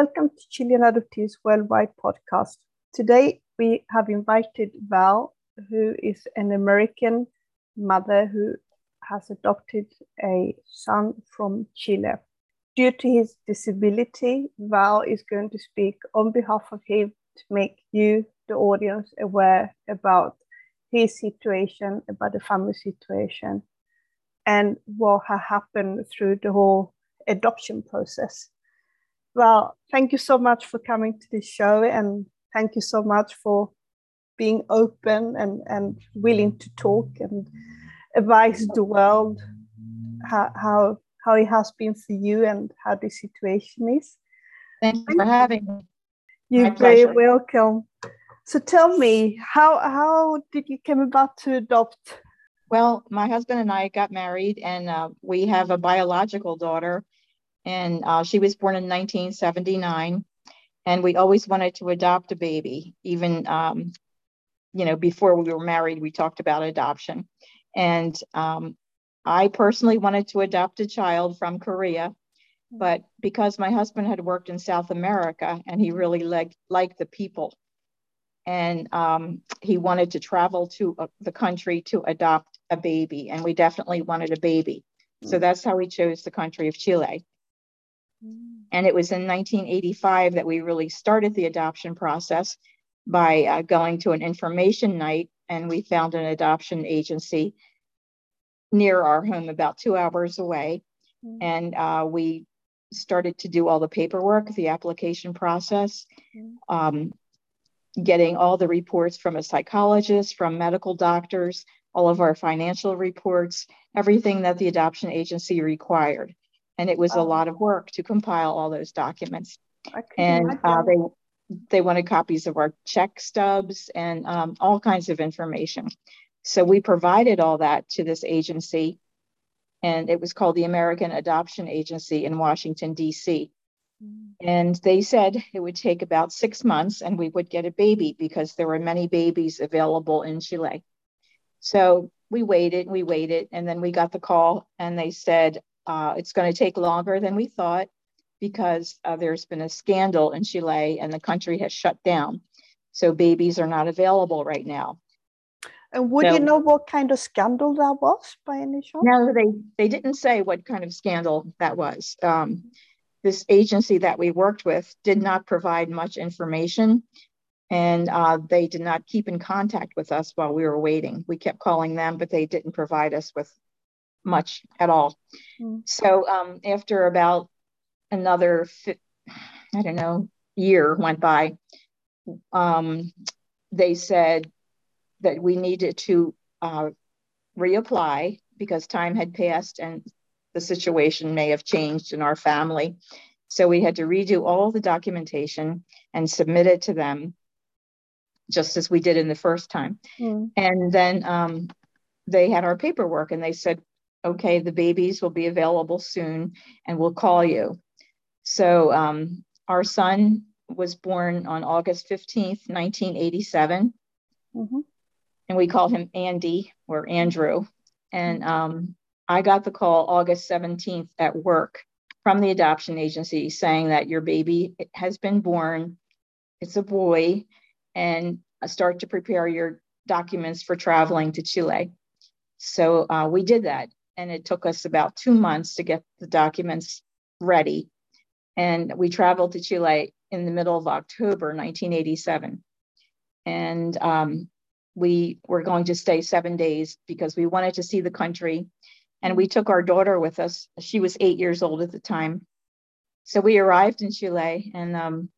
Welcome to Chilean Adoptees Worldwide podcast. Today we have invited Val, who is an American mother who has adopted a son from Chile. Due to his disability, Val is going to speak on behalf of him to make you, the audience, aware about his situation, about the family situation, and what has happened through the whole adoption process. Well, thank you so much for coming to this show, and thank you so much for being open and, and willing to talk and advise the world how, how how it has been for you and how the situation is. Thank you for having me. You're very welcome. So tell me, how how did you come about to adopt? Well, my husband and I got married, and uh, we have a biological daughter, and uh, she was born in 1979. And we always wanted to adopt a baby, even um, you know before we were married. We talked about adoption, and um, I personally wanted to adopt a child from Korea, but because my husband had worked in South America and he really liked, liked the people, and um, he wanted to travel to uh, the country to adopt a baby, and we definitely wanted a baby. So mm. that's how we chose the country of Chile. And it was in 1985 that we really started the adoption process by uh, going to an information night, and we found an adoption agency near our home, about two hours away. Mm-hmm. And uh, we started to do all the paperwork, the application process, mm-hmm. um, getting all the reports from a psychologist, from medical doctors, all of our financial reports, everything that the adoption agency required. And it was oh. a lot of work to compile all those documents. And uh, they they wanted copies of our check stubs and um, all kinds of information. So we provided all that to this agency, and it was called the American Adoption Agency in Washington, D.C. Mm. And they said it would take about six months and we would get a baby because there were many babies available in Chile. So we waited, and we waited, and then we got the call and they said uh, it's going to take longer than we thought because uh, there's been a scandal in Chile and the country has shut down. So babies are not available right now. And would so, you know what kind of scandal that was by any chance? No, they they didn't say what kind of scandal that was. Um, this agency that we worked with did not provide much information, and uh, they did not keep in contact with us while we were waiting. We kept calling them, but they didn't provide us with much at all. Mm. So um, after about another, I don't know, year went by, um, they said that we needed to uh, reapply because time had passed and the situation may have changed in our family. So we had to redo all the documentation and submit it to them, just as we did in the first time. Mm. And then um, they had our paperwork and they said, okay, the babies will be available soon and we'll call you. So um, our son was born on August 15th, 1987. Mm-hmm and we called him Andy or Andrew. And um, I got the call August 17th at work from the adoption agency saying that your baby has been born. It's a boy, and start to prepare your documents for traveling to Chile. So uh, we did that, and it took us about two months to get the documents ready. And we traveled to Chile in the middle of October 1987. And um, we were going to stay seven days because we wanted to see the country. And we took our daughter with us. She was eight years old at the time. So we arrived in Chile and um,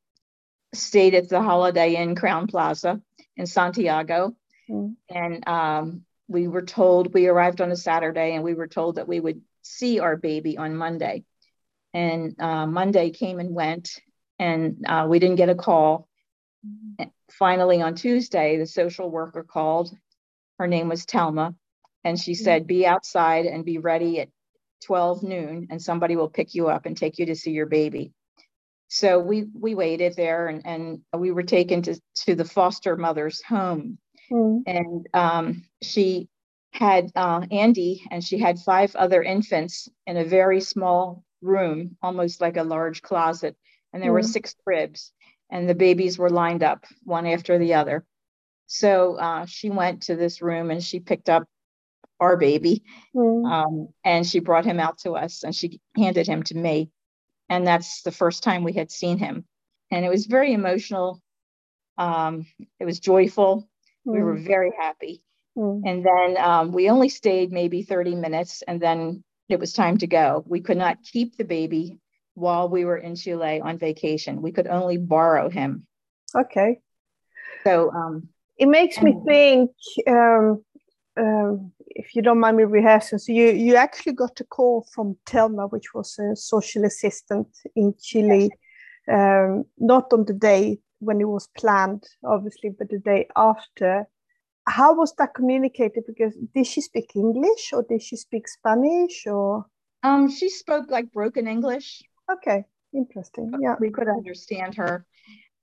stayed at the Holiday Inn Crowne Plaza in Santiago. Mm. And um, we were told, we arrived on a Saturday and we were told that we would see our baby on Monday. And uh, Monday came and went, and uh, we didn't get a call. Finally, on Tuesday, the social worker called. Her name was Telma, and she mm-hmm. said, Be outside and be ready at 12 noon, and somebody will pick you up and take you to see your baby. So we we waited there, and, and we were taken to, to the foster mother's home. Mm. And um, she had uh, Andy, and she had five other infants in a very small room, almost like a large closet and there mm. were six cribs, and the babies were lined up one after the other. So uh, she went to this room and she picked up our baby mm. um, and she brought him out to us and she handed him to me. And that's the first time we had seen him. And it was very emotional. Um, it was joyful. Mm. We were mm. very happy. Mm. And then um, we only stayed maybe 30 minutes and then it was time to go. We could not keep the baby while we were in Chile on vacation. We could only borrow him. Okay. So um, it makes me think, um, um, if you don't mind me rehearsing, so you, you actually got a call from Telma, which was a social assistant in Chile, yes. um, not on the day when it was planned, obviously, but the day after. How was that communicated? Because did she speak English or did she speak Spanish or? Um, she spoke like broken English. Okay, interesting. Yeah, we could understand her,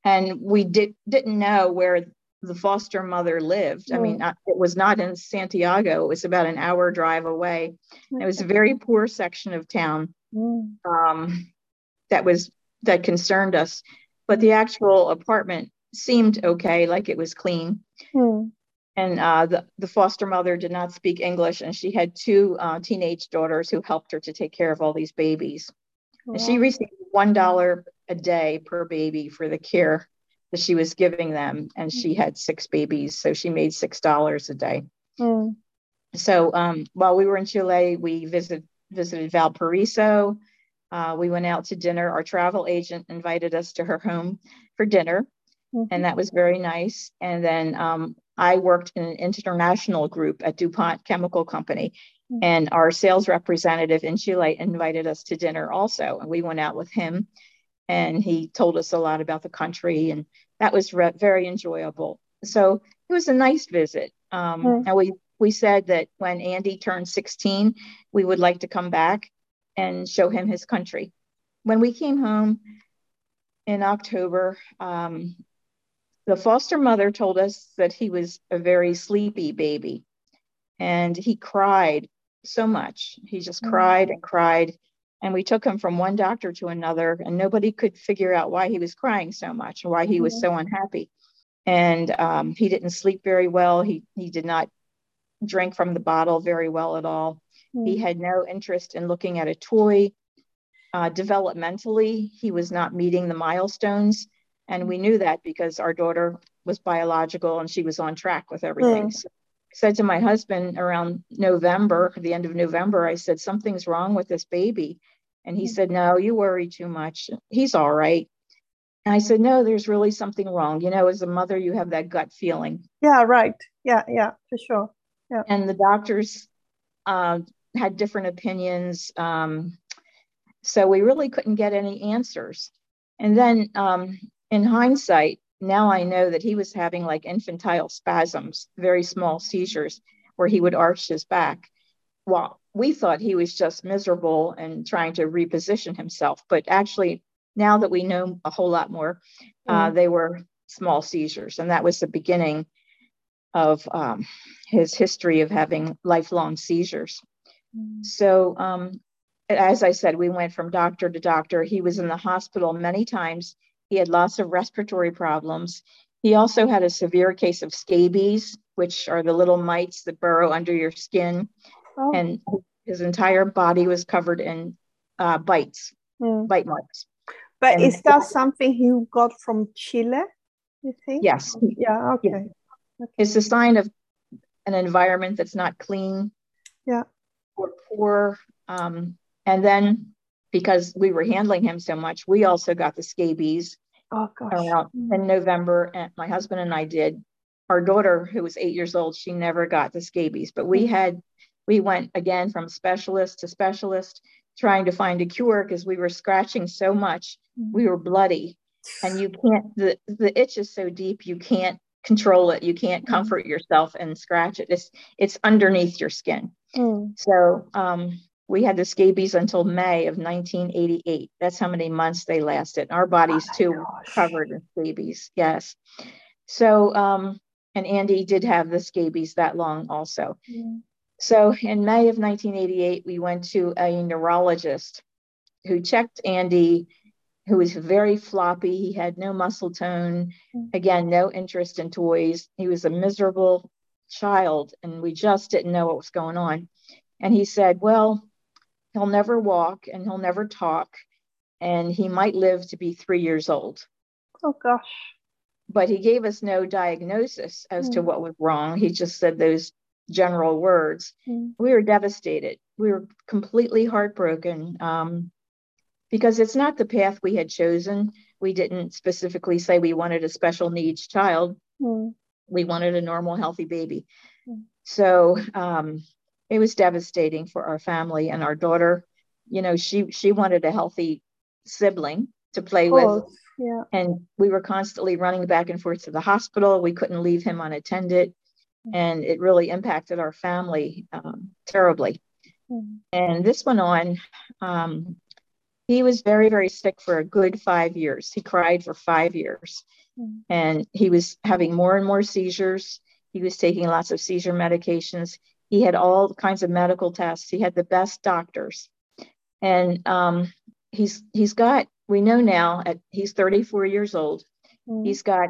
and we did didn't know where the foster mother lived. Mm. I mean, mm. it was not in Santiago. It was about an hour drive away. It was a very poor section of town mm. um, that was that concerned us. But the actual apartment seemed okay, like it was clean. Mm. And uh, the, the foster mother did not speak English, and she had two uh, teenage daughters who helped her to take care of all these babies. Wow. She received one dollar a day per baby for the care that she was giving them and she had six babies so she made six dollars a day mm. so um, while we were in chile we visit, visited valparaiso uh, we went out to dinner our travel agent invited us to her home for dinner mm-hmm. and that was very nice and then um, i worked in an international group at dupont chemical company mm-hmm. and our sales representative in chile invited us to dinner also and we went out with him and he told us a lot about the country and that was re- very enjoyable so it was a nice visit um, mm. and we we said that when andy turned 16 we would like to come back and show him his country. When we came home in october um, the foster mother told us that he was a very sleepy baby and he cried so much. He just mm. cried and cried and we took him from one doctor to another and nobody could figure out why he was crying so much and why he was mm-hmm. so unhappy. And um, he didn't sleep very well. He he did not drink from the bottle very well at all mm-hmm. he had no interest in looking at a toy uh, developmentally he was not meeting the milestones and we knew that because our daughter was biological and she was on track with everything mm-hmm. so said to my husband around November, the end of November, I said, Something's wrong with this baby. And he said, No, you worry too much. He's all right. And I said, No, there's really something wrong. You know, as a mother, you have that gut feeling. Yeah, right. Yeah, yeah, for sure. Yeah. And the doctors uh, had different opinions. Um, so we really couldn't get any answers. And then um, in hindsight, now I know that he was having like infantile spasms, very small seizures, where he would arch his back. Well, we thought he was just miserable and trying to reposition himself, but actually, now that we know a whole lot more, uh, mm. uh, they were small seizures, and that was the beginning of um, his history of having lifelong seizures. Mm. So, um, as I said, we went from doctor to doctor. He was in the hospital many times he had lots of respiratory problems. He also had a severe case of scabies, which are the little mites that burrow under your skin. Oh. And his entire body was covered in uh, bites, mm. bite marks. But and is that something he got from Chile, you think? Yes. Yeah, okay. Yeah. okay. It's a sign of an environment that's not clean. Yeah. Or poor. Um, and then because we were handling him so much, we also got the scabies oh, gosh. around in November. And my husband and I did. Our daughter, who was eight years old, she never got the scabies, but we had, we went again from specialist to specialist trying to find a cure because we were scratching so much. Mm-hmm. We were bloody. And you can't, the, the itch is so deep, you can't control it. You can't mm-hmm. comfort yourself and scratch it. It's, it's underneath your skin. Mm. So, um, we had the scabies until May of 1988. That's how many months they lasted. Our bodies oh too covered in scabies. Yes. So, um, and Andy did have the scabies that long also. Mm. So in May of 1988, we went to a neurologist who checked Andy, who was very floppy. He had no muscle tone. Mm. Again, no interest in toys. He was a miserable child, and we just didn't know what was going on. And he said, Well, he'll never walk and he'll never talk, and he might live to be three years old. Oh, gosh. But he gave us no diagnosis as mm. to what was wrong. He just said those general words. Mm. We were devastated. We were completely heartbroken. Um, because it's not the path we had chosen. We didn't specifically say we wanted a special needs child. Mm. We wanted a normal, healthy baby. Mm. So um, it was devastating for our family and our daughter. You know, she she wanted a healthy sibling to play with. Yeah. And we were constantly running back and forth to the hospital. We couldn't leave him unattended. Mm. And it really impacted our family um, terribly. Mm. And this went on um, he was very, very sick for a good five years. He cried for five years. Mm. And he was having more and more seizures. He was taking lots of seizure medications. He had all kinds of medical tests. He had the best doctors. And um, he's he's got, we know now at he's 34 years old, mm. he's got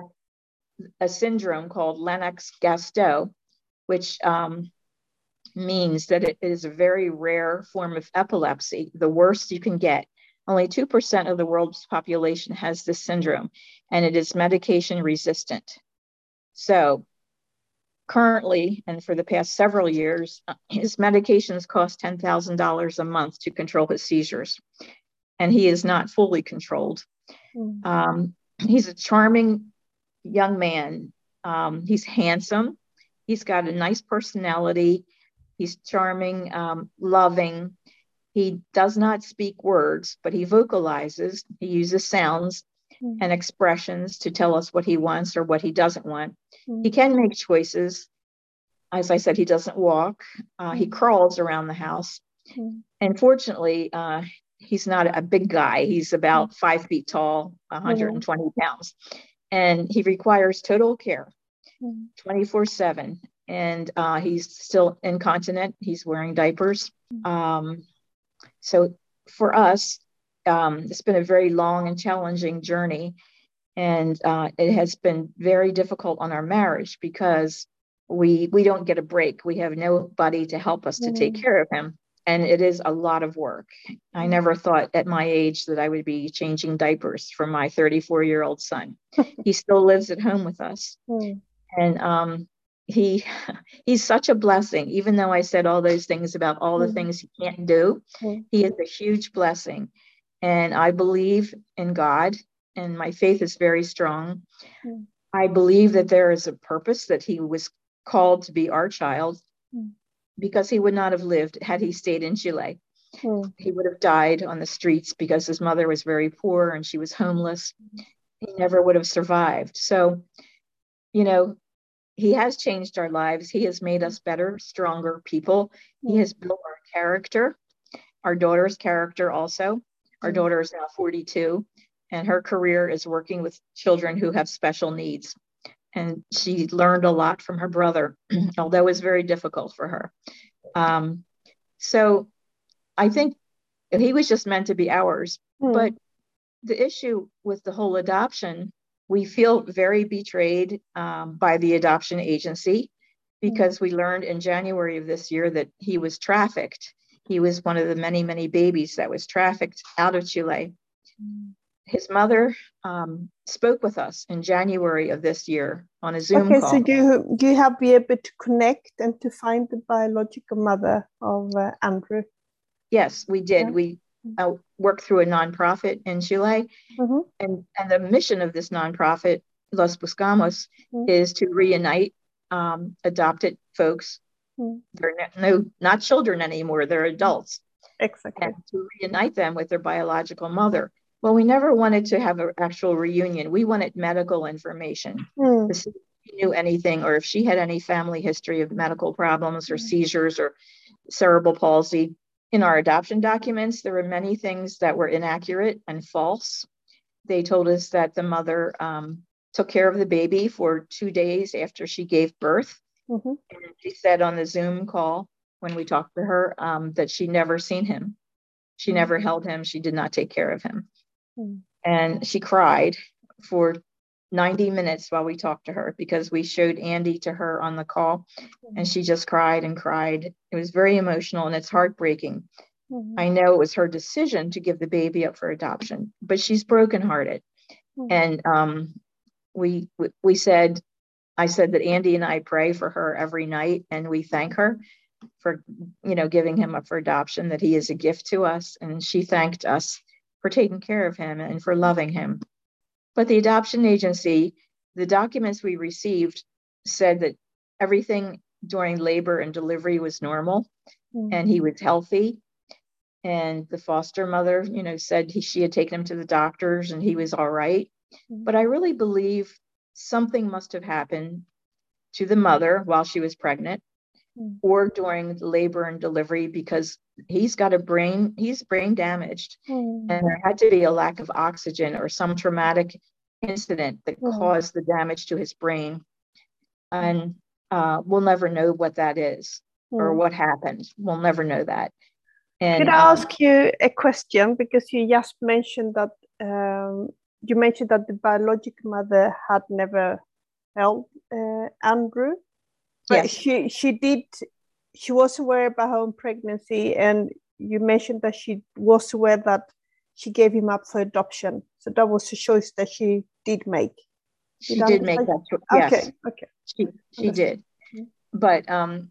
a syndrome called Lennox-Gastaut, which um, means that it is a very rare form of epilepsy, the worst you can get. Only 2% of the world's population has this syndrome, and it is medication resistant. So, currently, and for the past several years, uh, his medications cost $10,000 a month to control his seizures, and he is not fully controlled. Mm. Um, he's a charming young man. Um, he's handsome. He's got a nice personality. He's charming, um, loving. He does not speak words, but he vocalizes. He uses sounds mm. and expressions to tell us what he wants or what he doesn't want. Mm. He can make choices. As I said, he doesn't walk, uh, he hmm. crawls around the house. Mm. And fortunately, uh, he's not a big guy. He's about hmm. five feet tall, 120 hmm. pounds, and he requires total care 24 7. And uh, he's still incontinent. He's wearing diapers. Um, so for us, um, it's been a very long and challenging journey. And uh, it has been very difficult on our marriage because we we don't get a break. We have nobody to help us to take mm-hmm. care of him. And it is a lot of work. I mm-hmm. never thought at my age that I would be changing diapers for my 34 year old son. he still lives at home with us. Mm. And um, he he's such a blessing. Even though i said all those things about all the mm-hmm. things he can't do mm-hmm. he is a huge blessing. And i believe in god and my faith is very strong. Mm-hmm. i believe that there is a purpose that he was called to be our child because he would not have lived had he stayed in chile. He would have died on the streets because his mother was very poor and she was homeless. He never would have survived. So you know he has changed our lives. He has made us better, stronger people. He has built our character, our daughter's character also. Our daughter is now 42, and her career is working with children who have special needs. And she learned a lot from her brother, although it was very difficult for her. Um, so I think he was just meant to be ours. Mm. But the issue with the whole adoption we feel very betrayed um, by the adoption agency because we learned in January of this year that he was trafficked. He was one of the many, many babies that was trafficked out of Chile. His mother um, spoke with us in January of this year on a Zoom okay, call. so you you have been able to connect and to find the biological mother of uh, Andrew? Yes, we did. Yeah. We uh, work through a nonprofit in Chile. Mm-hmm. And, and the mission of this nonprofit, Nos Buscamos, mm-hmm. is to reunite um, adopted folks. Mm-hmm. They're no, not children anymore, they're adults. Exactly. And to reunite them with their biological mother. Well, we never wanted to have an actual reunion. We wanted medical information mm. to see if she knew anything or if she had any family history of medical problems or mm. seizures or cerebral palsy in our adoption documents, there were many things that were inaccurate and false. They told us that the mother um, took care of the baby for two days after she gave birth. Mm-hmm. And she said on the Zoom call when we talked to her um, that she never seen him. She never mm-hmm. held him. She did not take care of him. Mm-hmm. And she cried for 90 minutes while we talked to her because we showed Andy to her on the call and she just cried and cried. It was very emotional and it's heartbreaking. Mm-hmm. I know it was her decision to give the baby up for adoption, but she's brokenhearted. Mm-hmm. And um, we we said, I said that Andy and I pray for her every night, and we thank her for you know giving him up for adoption. That he is a gift to us, and she thanked us for taking care of him and for loving him. But the adoption agency, the documents we received said that everything during labor and delivery was normal, mm-hmm. and he was healthy and the foster mother you know said he, she had taken him to the doctors and he was all right. mm-hmm. but i really believe something must have happened to the mother while she was pregnant mm-hmm. or during labor and delivery because he's got a brain he's brain damaged mm-hmm. and there had to be a lack of oxygen or some traumatic incident that mm-hmm. caused the damage to his brain and uh, we'll never know what that is or mm. what happened we'll never know that and, Could I um, ask you a question because you just mentioned that um, you mentioned that the biological mother had never held uh, Andrew, but yes. she she did she was aware about her own pregnancy, and you mentioned that she was aware that she gave him up for adoption. So that was a choice that she did make. Did she did make that choice. Yes. Okay. Okay. She she did, mm-hmm. but um,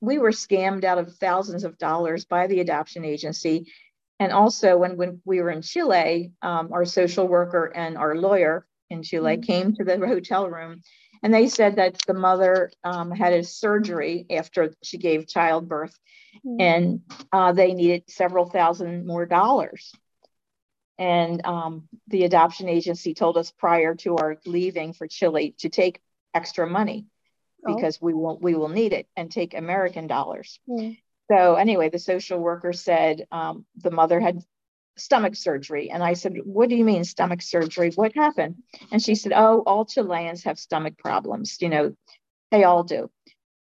we were scammed out of thousands of dollars by the adoption agency. And also, when, when we were in Chile, um, our social worker and our lawyer in Chile mm-hmm. came to the hotel room and they said that the mother um, had a surgery after she gave childbirth mm-hmm. and uh, they needed several thousand more dollars. And um, the adoption agency told us prior to our leaving for Chile to take extra money. Oh. because we will we will need it and take American dollars. Mm. So anyway, the social worker said um, the mother had stomach surgery, and I said, "What do you mean stomach surgery? What happened?" And she said, "Oh, all Chileans have stomach problems. You know, they all do."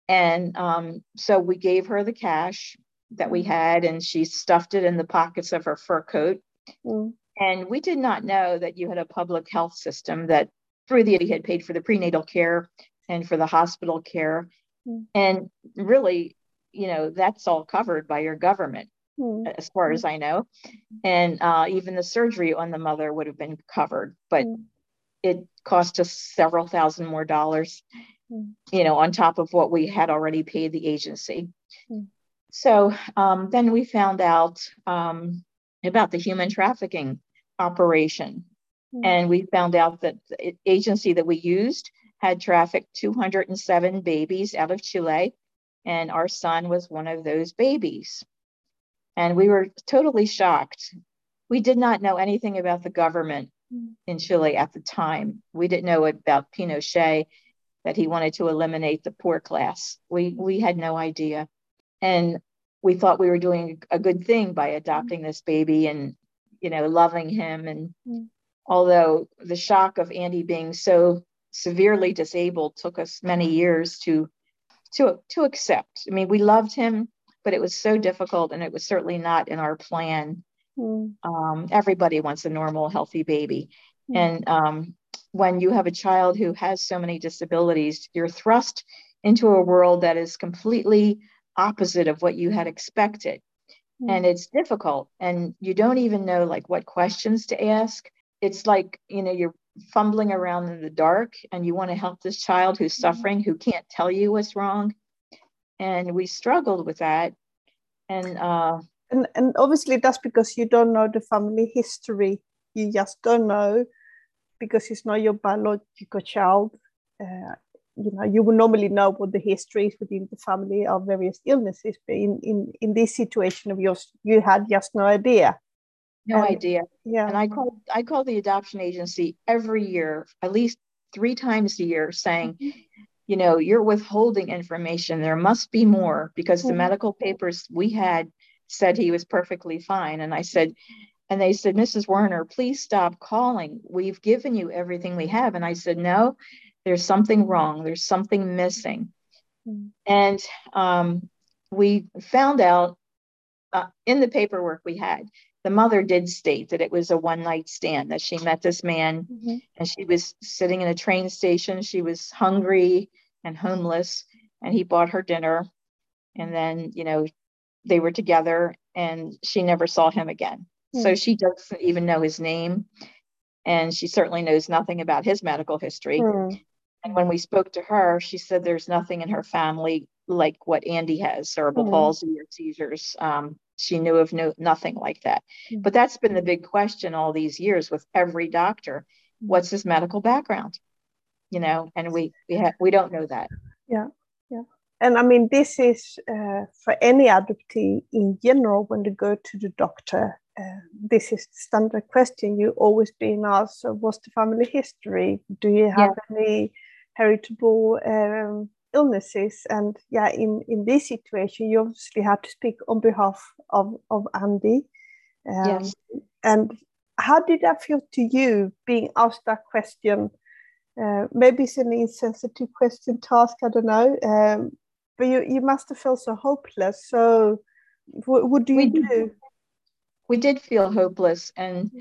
And um, so we gave her the cash that we had, and she stuffed it in the pockets of her fur coat. Mm. And we did not know that you had a public health system that through the had paid for the prenatal care and for the hospital care. Mm. And really, you know, that's all covered by your government, mm. as far as I know. And uh, even the surgery on the mother would have been covered, but mm. it cost us several thousand more dollars, hmm. you know, on top of what we had already paid the agency. Hmm. So um, then we found out um, about the human trafficking operation. Hmm. And we found out that the agency that we used had trafficked 207 babies out of Chile, and our son was one of those babies. And we were totally shocked. We did not know anything about the government in Chile at the time. We didn't know about Pinochet, that he wanted to eliminate the poor class. We, we had no idea. And we thought we were doing a good thing by adopting this baby and, you know, loving him. And mm. although the shock of Andy being so severely disabled took us many years to to to accept. I mean, we loved him, but it was so difficult, and it was certainly not in our plan. Mm. Um, everybody wants a normal, healthy baby, mm. and um, when you have a child who has so many disabilities, you're thrust into a world that is completely opposite of what you had expected. Mm. And it's difficult, and you don't even know like what questions to ask. It's like you know you're fumbling around in the dark and you want to help this child who's mm-hmm. suffering who can't tell you what's wrong and we struggled with that and uh and, and obviously that's because you don't know the family history you just don't know because it's not your biological child uh, you know you would normally know what the history is within the family of various illnesses but in in in this situation of yours you had just no idea no and, idea. Yeah. And I call I call the adoption agency every year, at least three times a year, saying, mm-hmm. You know, you're withholding information. There must be more because the medical papers we had said he was perfectly fine. And I said, and they said, Mrs. Werner, please stop calling. We've given you everything we have. And I said, no, there's something wrong. There's something missing. Mm-hmm. And um, we found out uh, in the paperwork we had the mother did state that it was a one night stand, that she met this man mm-hmm. and she was sitting in a train station. She was hungry and homeless, and he bought her dinner. And then, you know, they were together and she never saw him again. Mm-hmm. So she doesn't even know his name. And she certainly knows nothing about his medical history. Mm-hmm. And when we spoke to her, she said there's nothing in her family like what Andy has cerebral mm-hmm. palsy or seizures. Um, she knew of no nothing like that. Mm-hmm. But that's been the big question all these years with every doctor. What's his medical background? You know, and we we have we don't know that. Yeah, yeah. And I mean, this is uh, for any adoptee in general when they go to the doctor. Uh, this is the standard question you always being asked. So, what's the family history? Do you have yeah. any heritable um, illnesses and yeah in in this situation you obviously have to speak on behalf of of andy. Um, yes. and how did that feel to you being asked that question? Uh, maybe it's an insensitive question to ask i don't know um, but you, you must have felt so hopeless. So what, what do you we do? did, we did feel hopeless and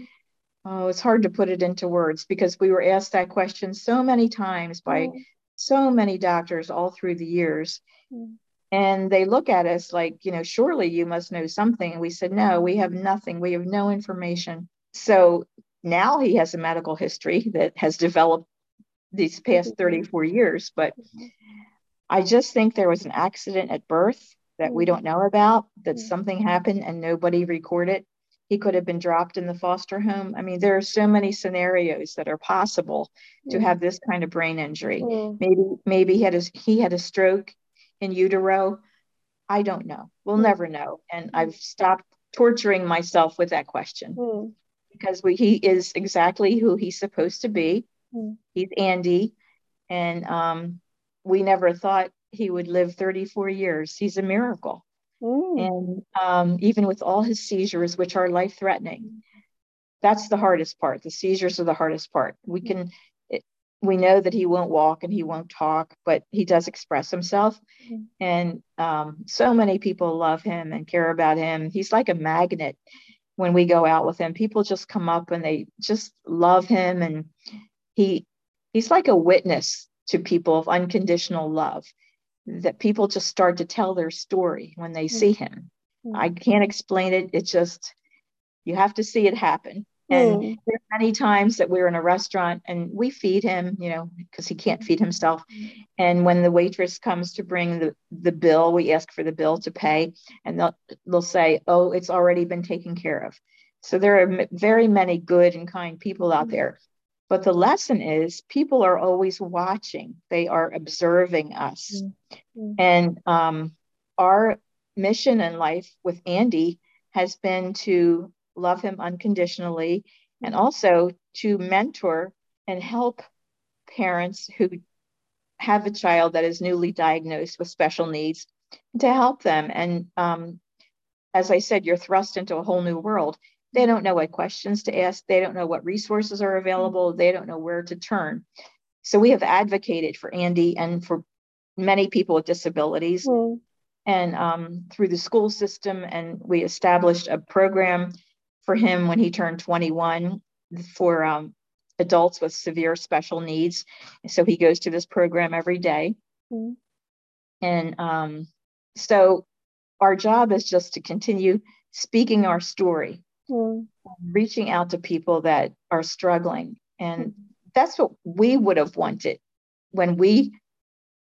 oh, it's hard to put it into words because we were asked that question so many times by mm so many doctors all through the years. Mm. And they look at us like, you know, surely you must know something. And we said, no, we have nothing. We have no information. So now he has a medical history that has developed these past mm-hmm. 34 years. But mm-hmm. I just think there was an accident at birth that we mm. don't know about, that something happened and nobody recorded he could have been dropped in the foster home. I mean, there are so many scenarios that are possible to have this kind of brain injury. Mm. Maybe maybe he had a, he had a stroke in utero. I don't know. We'll mm. never know. And I've stopped torturing myself with that question mm. because we, he is exactly who he's supposed to be. Mm. He's Andy, and um, we never thought he would live 34 years. He's a miracle. Mm. And um, even with all his seizures, which are life threatening, that's the hardest part. The seizures are the hardest part. We can, it, we know that he won't walk and he won't talk, but he does express himself. Mm. And um, so many people love him and care about him. He's like a magnet when we go out with him. People just come up and they just love him. And he, he's like a witness to people of unconditional love that people just start to tell their story when they see mm. him. Mm. I can't explain it. It's just, you have to see it happen. And mm. there are many times that we're in a restaurant and we feed him, you know, because he can't feed himself. And when the waitress comes to bring the, the bill, we ask for the bill to pay, and they'll, they'll say, Oh, it's already been taken care of. So there are very many good and kind people out there. But the lesson is people are always watching, they are observing us. Mm-hmm. And um, our mission in life with Andy has been to love him unconditionally and also to mentor and help parents who have a child that is newly diagnosed with special needs to help them. And um, as I said, you're thrust into a whole new world. They don't know what questions to ask. They don't know what resources are available. They don't know where to turn. So we have advocated for Andy and for many people with disabilities. Mm. And um, through the school system, and we established a program for him when he turned 21 for um, adults with severe special needs. So he goes to this program every day. Mm. And um, so our job is just to continue speaking our story mm. reaching out to people that are struggling. And that's what we would have wanted when we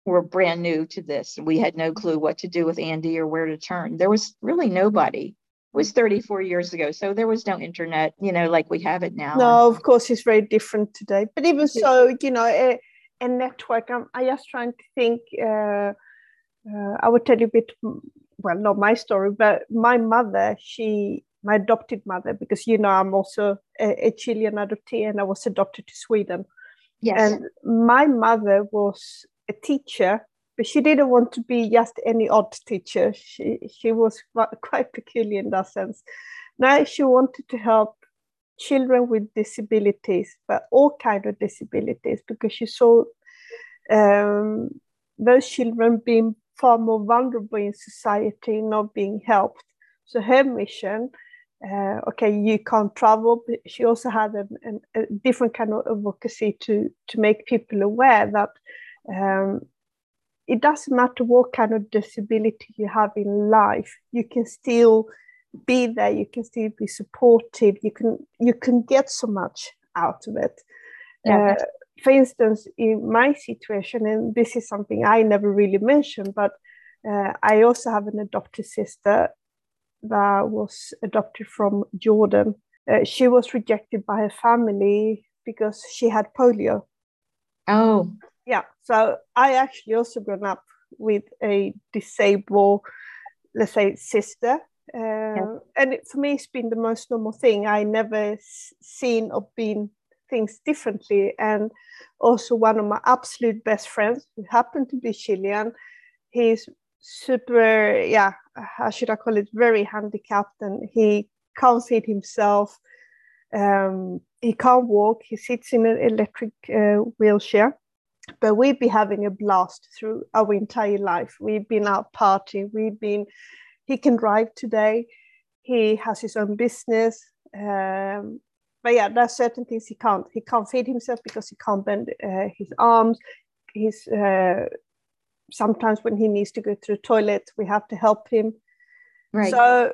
were brand new to this. We had no clue what to do with Andy or where to turn. There was really nobody. It was 34 years ago. So there was no internet, you know, like we have it now. No, of course, it's very different today. But even so, you know, a, a network, I'm, I just trying to think. Uh, uh, I would tell you a bit, well, not my story, but my mother, she my adopted mother, because you know I'm also a, a Chilean adoptee and I was adopted to Sweden. Yes. And my mother was a teacher, but she didn't want to be just any odd teacher. She she was quite peculiar in that sense. Now she wanted to help children with disabilities, but all kind of disabilities, because she saw um, those children being far more vulnerable in society, not being helped. So her mission uh, okay, you can't travel, but she also had an, an, a different kind of advocacy to to make people aware that um, it doesn't matter what kind of disability you have in life, you can still be there, you can still be supportive, you can you can get so much out of it. Yeah. Uh, for instance, in my situation, and this is something I never really mentioned, but uh, I also have an adopted sister that was adopted from Jordan. Uh, she was rejected by her family because she had polio. Oh. Yeah. So I actually also grown up with a disabled, let's say, sister. Uh, yeah. And it, for me, it's been the most normal thing. I never seen or been things differently. And also, one of my absolute best friends, who happened to be Chilean, he's super, yeah, how should I call it, very handicapped, and he can't feed himself. Um, he can't walk. He sits in an electric uh, wheelchair. But we've been having a blast through our entire life. We've been out partying. We've been. He can drive today. He has his own business. Um, but yeah, there's certain things he can't. He can't feed himself because he can't bend uh, his arms. He's uh, sometimes when he needs to go to the toilet, we have to help him. Right. So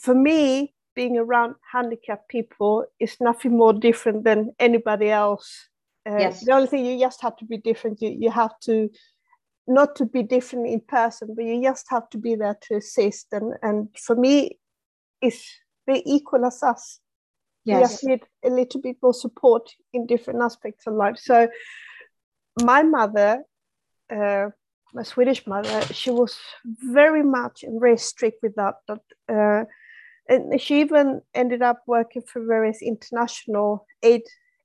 for me, being around handicapped people is nothing more different than anybody else. Uh, yes. The only thing you just have to be different. You you have to not to be different in person, but you just have to be there to assist. And and for me, it's they equal as us. Yes. We just need a little bit more support in different aspects of life. So my mother uh, my Swedish mother, she was very much and very strict with that. That uh, and she even ended up working for various international aid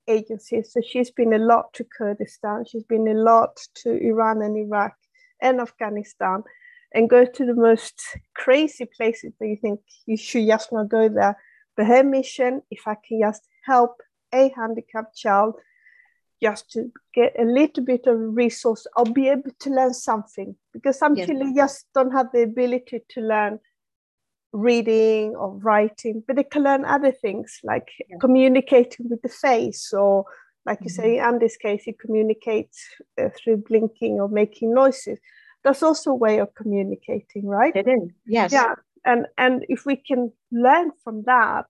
agencies. So she's been a lot to Kurdistan. She's been a lot to Iran and Iraq and Afghanistan, and go to the most crazy places that you think you should just not go there. But her mission, if I can just help a handicapped child just to get a little bit of resource i'll be able to learn something because some yes. children just don't have the ability to learn reading or writing but they can learn other things like yeah. communicating with the face or like mm-hmm. you say in this case he communicates uh, through blinking or making noises that's also a way of communicating right it is yes yeah and and if we can learn from that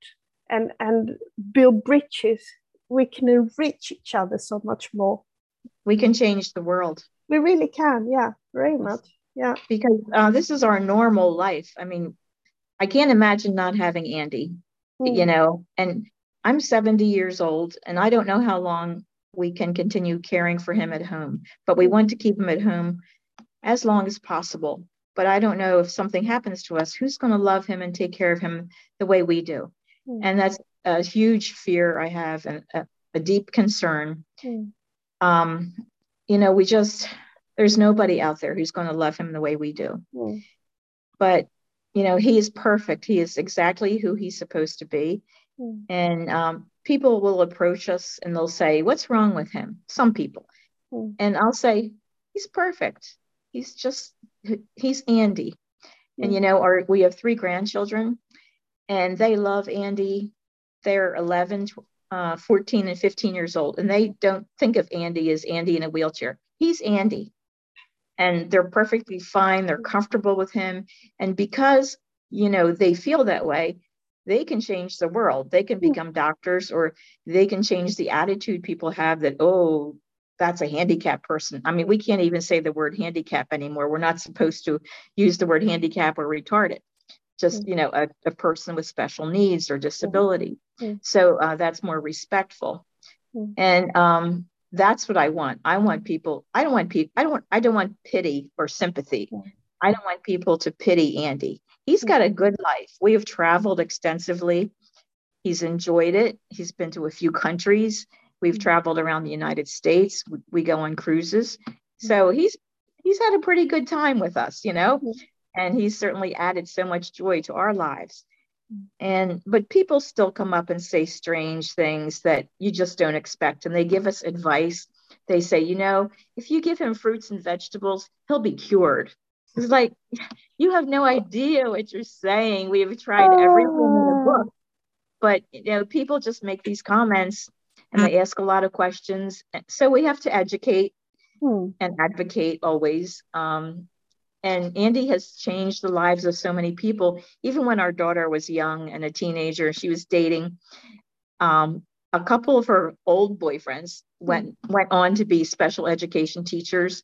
and and build bridges we can enrich each other so much more. We can change the world. We really can. Yeah, very much. Yeah. Because uh, this is our normal life. I mean, I can't imagine not having Andy, mm. you know, and I'm 70 years old and I don't know how long we can continue caring for him at home, but we want to keep him at home as long as possible. But I don't know if something happens to us, who's going to love him and take care of him the way we do. Mm. And that's a huge fear I have and a, a deep concern. Mm. Um, you know, we just, there's nobody out there who's going to love him the way we do. Mm. But, you know, he is perfect. He is exactly who he's supposed to be. Mm. And um, people will approach us and they'll say, What's wrong with him? Some people. Hmm. And I'll say, He's perfect. He's just, he's Andy. And, hmm. you know, our, we have three grandchildren and they love Andy they're 11, uh, 14, and 15 years old, and they don't think of Andy as Andy in a wheelchair. He's Andy. And they're perfectly fine. They're comfortable with him. And because, you know, they feel that way, they can change the world. They can become doctors or they can change the attitude people have that, oh, that's a handicapped person. I mean, we can't even say the word handicap anymore. We're not supposed to use the word handicap or retarded just you know a, a person with special needs or disability mm-hmm. so uh, that's more respectful. Mm-hmm. and um, that's what i want. I want people i don't want people i don't want i don't want pity or sympathy. Mm-hmm. i don't want people to pity andy. He's got a good life. We have traveled extensively. He's enjoyed it. He's been to a few countries. We've traveled around the united states. We, we go on cruises. So he's he's had a pretty good time with us you know? And he's certainly added so much joy to our lives and but people still come up and say strange things that you just don't expect and they give us advice they say you know if you give him fruits and vegetables he'll be cured it's like you have no idea what you're saying we have tried everything in the book but you know, people just make these comments and they ask a lot of questions. So we have to educate hmm. and advocate always. Um, and Andy has changed the lives of so many people. Even when our daughter was young and a teenager, she was dating. Um, a couple of her old boyfriends went went on to be special education teachers.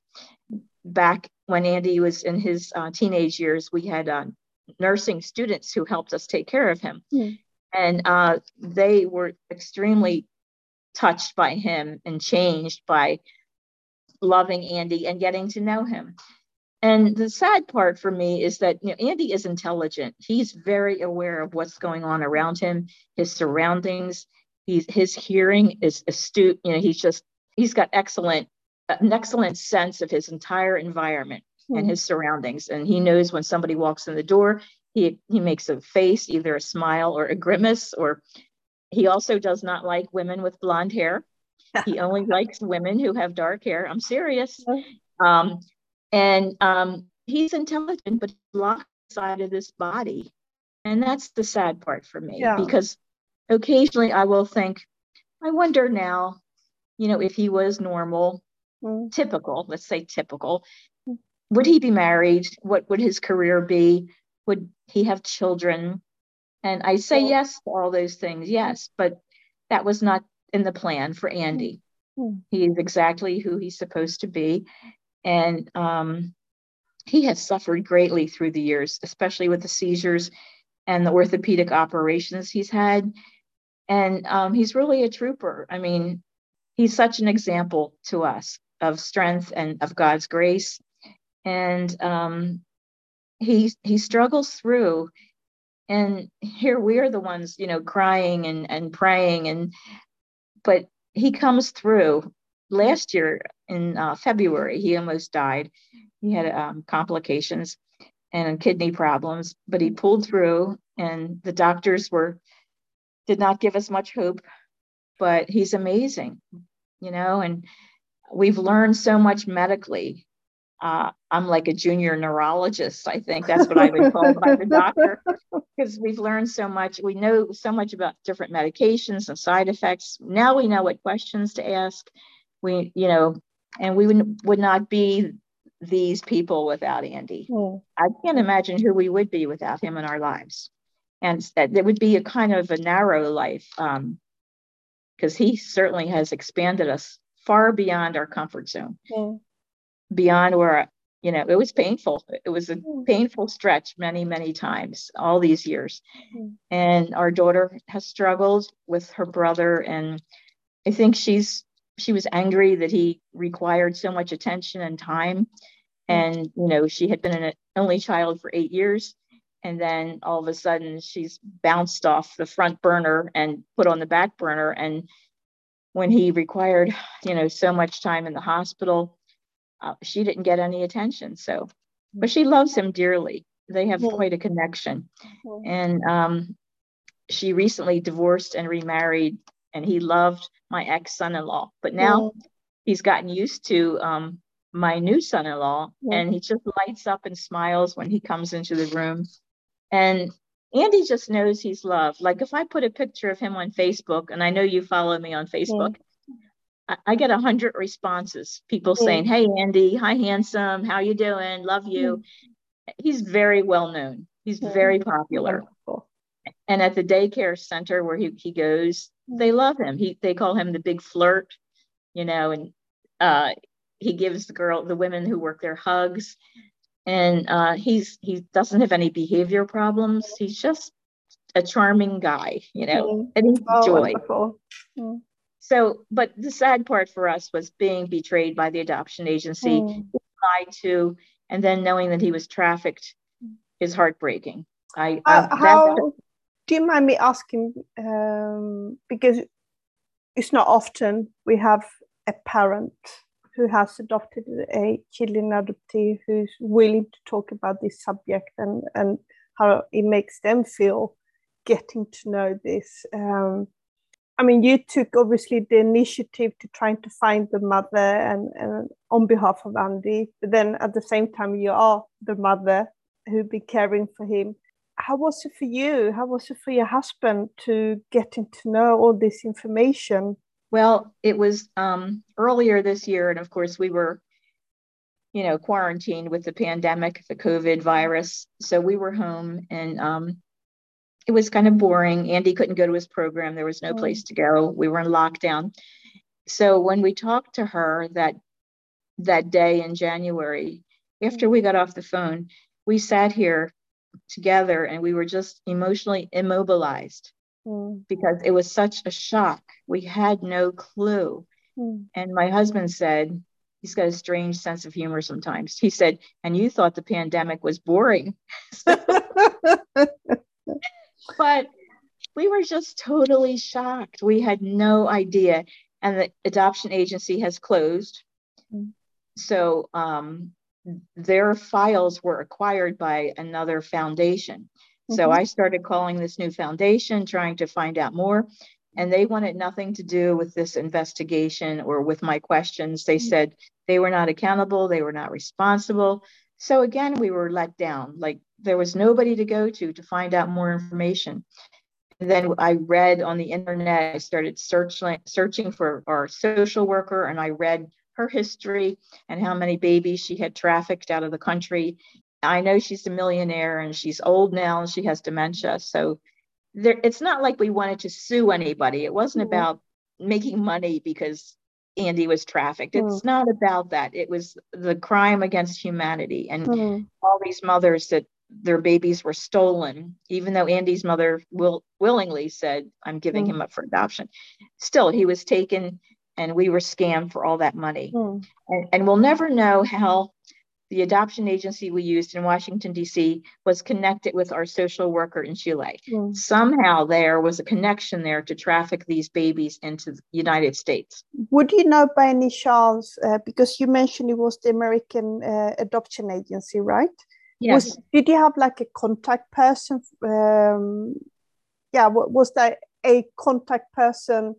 Back when Andy was in his uh, teenage years, we had uh, nursing students who helped us take care of him, mm. and uh, they were extremely touched by him and changed by loving Andy and getting to know him. And the sad part for me is that you know, Andy is intelligent. He's very aware of what's going on around him, his surroundings. He's his hearing is astute. You know, he's just he's got excellent an excellent sense of his entire environment mm-hmm. and hmm. his surroundings. And he knows when somebody walks in the door, he he makes a face, either a smile or a grimace, or he also does not like women with blonde hair. he only likes women who have dark hair. I'm serious. Um, and um, he's intelligent, but locked inside of this body. And that's the sad part for me yeah. because occasionally I will think, I wonder now, you know, if he was normal, mm. typical, let's say typical, would he be married? What would his career be? Would he have children? And I say yeah. yes to all those things, yes, but that was not in the plan for Andy. Mm. is exactly who he's supposed to be. And um, he has suffered greatly through the years, especially with the seizures and the orthopedic operations he's had. And um, he's really a trooper. I mean, he's such an example to us of strength and of God's grace. And um, he he struggles through. And here we are the ones, you know, crying and and praying and but he comes through last year in uh, February, he almost died. He had um, complications and kidney problems, but he pulled through, and the doctors were did not give us much hope. But he's amazing, you know, and we've learned so much medically. Uh, I'm like a junior neurologist. I think that's what I've been called by the doctor because we've learned so much. We know so much about different medications and side effects. Now we know what questions to ask we you know and we would, would not be these people without andy mm. i can't imagine who we would be without him in our lives and that it would be a kind of a narrow life because um, he certainly has expanded us far beyond our comfort zone mm. beyond where you know it was painful it was a mm. painful stretch many many times all these years mm. and our daughter has struggled with her brother and i think she's she was angry that he required so much attention and time. And you know she had been an only child for eight years. And then all of a sudden she's bounced off the front burner and put on the back burner. And when he required you know so much time in the hospital uh, she didn't get any attention. So but she loves him dearly. They have quite a connection. And um, she recently divorced and remarried and he loved my ex son in law. But now yeah. he's gotten used to um, my new son in law, yeah. and he just lights up and smiles when he comes into the room. And Andy just knows he's loved. Like if I put a picture of him on Facebook, and I know you follow me on Facebook, yeah. I, I, get a hundred responses. People saying, "Hey, Andy, hi, handsome, how you doing? Love you." He's very well known. He's very popular. Wonderful. And at the daycare center where he, he goes, they love him. He they call him the big flirt, you know, and uh, he gives the girl the women who work there hugs, and uh, he's he doesn't have any behavior problems. He's just a charming guy, you know, mm. and he's oh, joy. Mm. So, but the sad part for us was being betrayed by the adoption agency, mm. lied to, and then knowing that he was trafficked is heartbreaking. I, uh, how, do you mind me asking? Um, because it's not often we have a parent who has adopted a Chilean adoptee who's willing to talk about this subject and, and how it makes them feel getting to know this. Um, I mean, you took obviously the initiative to trying to find the mother and, and on behalf of Andy, but then at the same time, you are the mother who be caring for him how was it for you? How was it for your husband to getting to know all this information? Well, it was um, earlier this year, and of course, we were, you know, quarantined with the pandemic, the COVID virus. So we were home, and um, it was kind of boring. Andy couldn't go to his program; there was no mm. place to go. We were in lockdown. So when we talked to her that that day in January, after we got off the phone, we sat here together and we were just emotionally immobilized mm. because it was such a shock. We had no clue. Mm. And my husband said, he's got a strange sense of humor sometimes. He said, and you thought the pandemic was boring. but we were just totally shocked. We had no idea. And the adoption agency has closed. Mm. So um, their files were acquired by another foundation. Mm-hmm. So I started calling this new foundation, trying to find out more. And they wanted nothing to do with this investigation or with my questions. They mm-hmm. said they were not accountable, they were not responsible. So again, we were let down. Like there was nobody to go to to find out more information. And then I read on the internet, I started searching searching for our social worker and I read her history and how many babies she had trafficked out of the country. I know she's a millionaire and she's old now and she has dementia. So there, it's not like we wanted to sue anybody. It wasn't mm-hmm. about making money because Andy was trafficked. Mm-hmm. It's not about that. It was the crime against humanity and mm-hmm. all these mothers that their babies were stolen, even though Andy's mother will willingly said, I'm giving mm. him up for adoption. Still, he was taken and we were scammed for all that money. Mm. And, and we'll never know how the adoption agency we used in Washington, D.C. was connected with our social worker in Chile. Mm. Somehow there was a connection there to traffic these babies into the United States. Would you know by any chance, uh, because you mentioned it was the American uh, adoption agency, right? Yes. Was, did you have like a contact person? Um, yeah, was there a contact person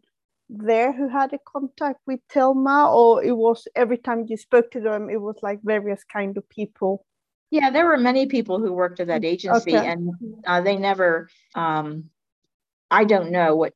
there who had a contact with Telma, or it was every time you spoke to them, it was like various kind of people? Yeah, there were many people who worked at that agency, okay. and uh, they never. Um, I don't know what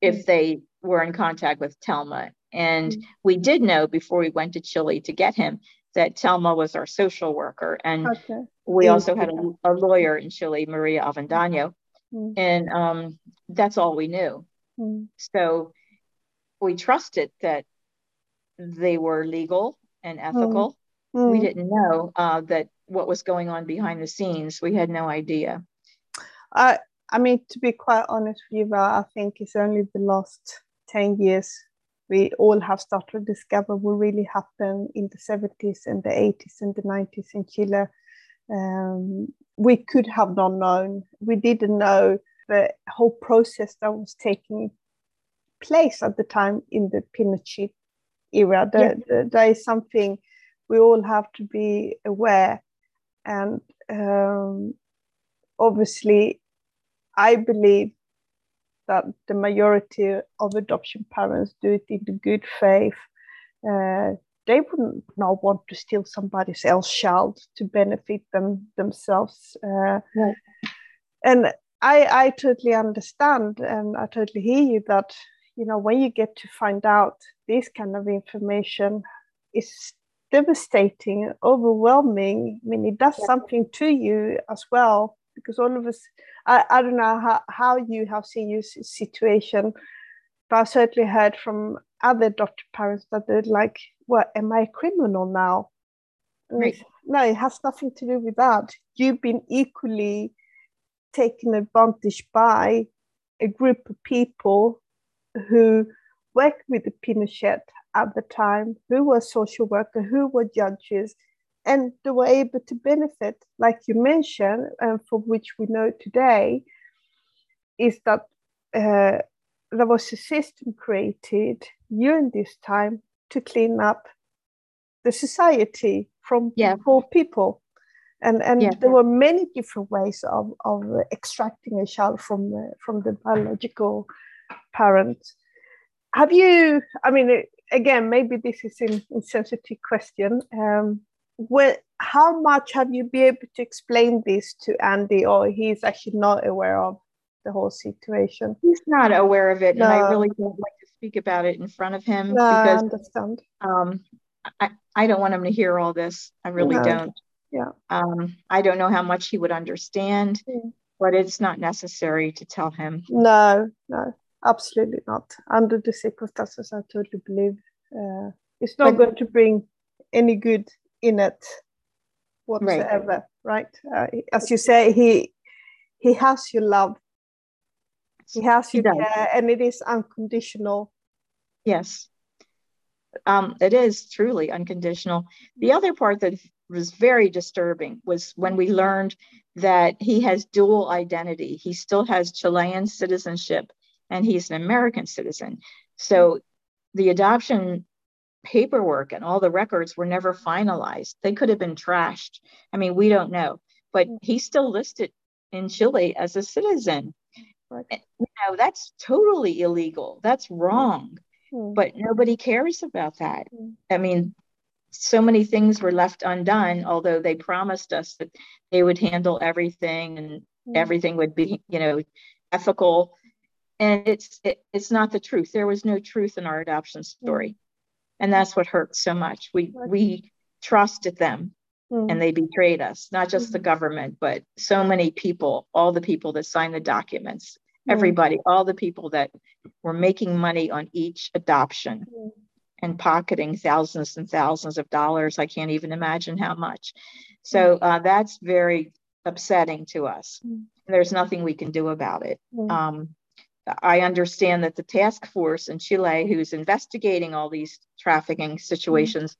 if mm. they were in contact with Telma, and mm-hmm. we did know before we went to Chile to get him that Telma was our social worker, and okay. we also had a, a, lawyer in Chile, Maria Avendaño, mm-hmm. and um, that's all we knew. Mm-hmm. So we trusted that they were legal and ethical. Mm. We didn't know uh, that what was going on behind the scenes. We had no idea. I I mean, to be quite honest with you, I think it's only the last 10 years we all have started to discover what really happened in the 70s and the 80s and the 90s in Chile. Um, we could have not known. We didn't know the whole process that was taking place at the time in the Pinochet era. The, yeah. the, there is something we all have to be aware. And um, obviously, I believe that the majority of adoption parents do it in the good faith. Uh, they wouldn't not want to steal somebody else's child to benefit them themselves. Uh, right. And I, I totally understand and I totally hear you that you know when you get to find out this kind of information it's devastating overwhelming i mean it does yeah. something to you as well because all of us i, I don't know how, how you have seen your situation but i certainly heard from other adopted parents that they're like well am i a criminal now right. no it has nothing to do with that you've been equally taken advantage by a group of people who worked with the Pinochet at the time, who were social workers, who were judges, and they were able to benefit, like you mentioned, and for which we know today, is that uh, there was a system created during this time to clean up the society from yeah. poor people. And, and yeah. there were many different ways of, of extracting a child from the, from the biological parents. Have you, I mean, again, maybe this is an insensitive question. Um, well, how much have you been able to explain this to Andy, or he's actually not aware of the whole situation? He's not aware of it, no. and I really don't like to speak about it in front of him no, because I understand. Um, I, I don't want him to hear all this. I really no. don't. Yeah. Um, I don't know how much he would understand, yeah. but it's not necessary to tell him. No, no, absolutely not. Under the circumstances, I totally believe uh, it's not but, going to bring any good in it whatsoever, right? right? Uh, as you say, he he has your love, he has your he care, and it is unconditional. Yes, um, it is truly unconditional. The other part that was very disturbing was when we learned that he has dual identity. He still has Chilean citizenship and he's an American citizen. So the adoption paperwork and all the records were never finalized. They could have been trashed. I mean, we don't know, but he's still listed in Chile as a citizen. Right. You know, that's totally illegal. That's wrong. Mm. But nobody cares about that. Mm. I mean, so many things were left undone, although they promised us that they would handle everything and mm. everything would be, you know, ethical. And it's it, it's not the truth. There was no truth in our adoption story, and that's what hurts so much. We we trusted them, mm. and they betrayed us. Not just the government, but so many people, all the people that signed the documents, everybody, all the people that were making money on each adoption and pocketing thousands and thousands of dollars. I can't even imagine how much. So uh, that's very upsetting to us. There's nothing we can do about it. Um, I understand that the task force in Chile, who's investigating all these trafficking situations,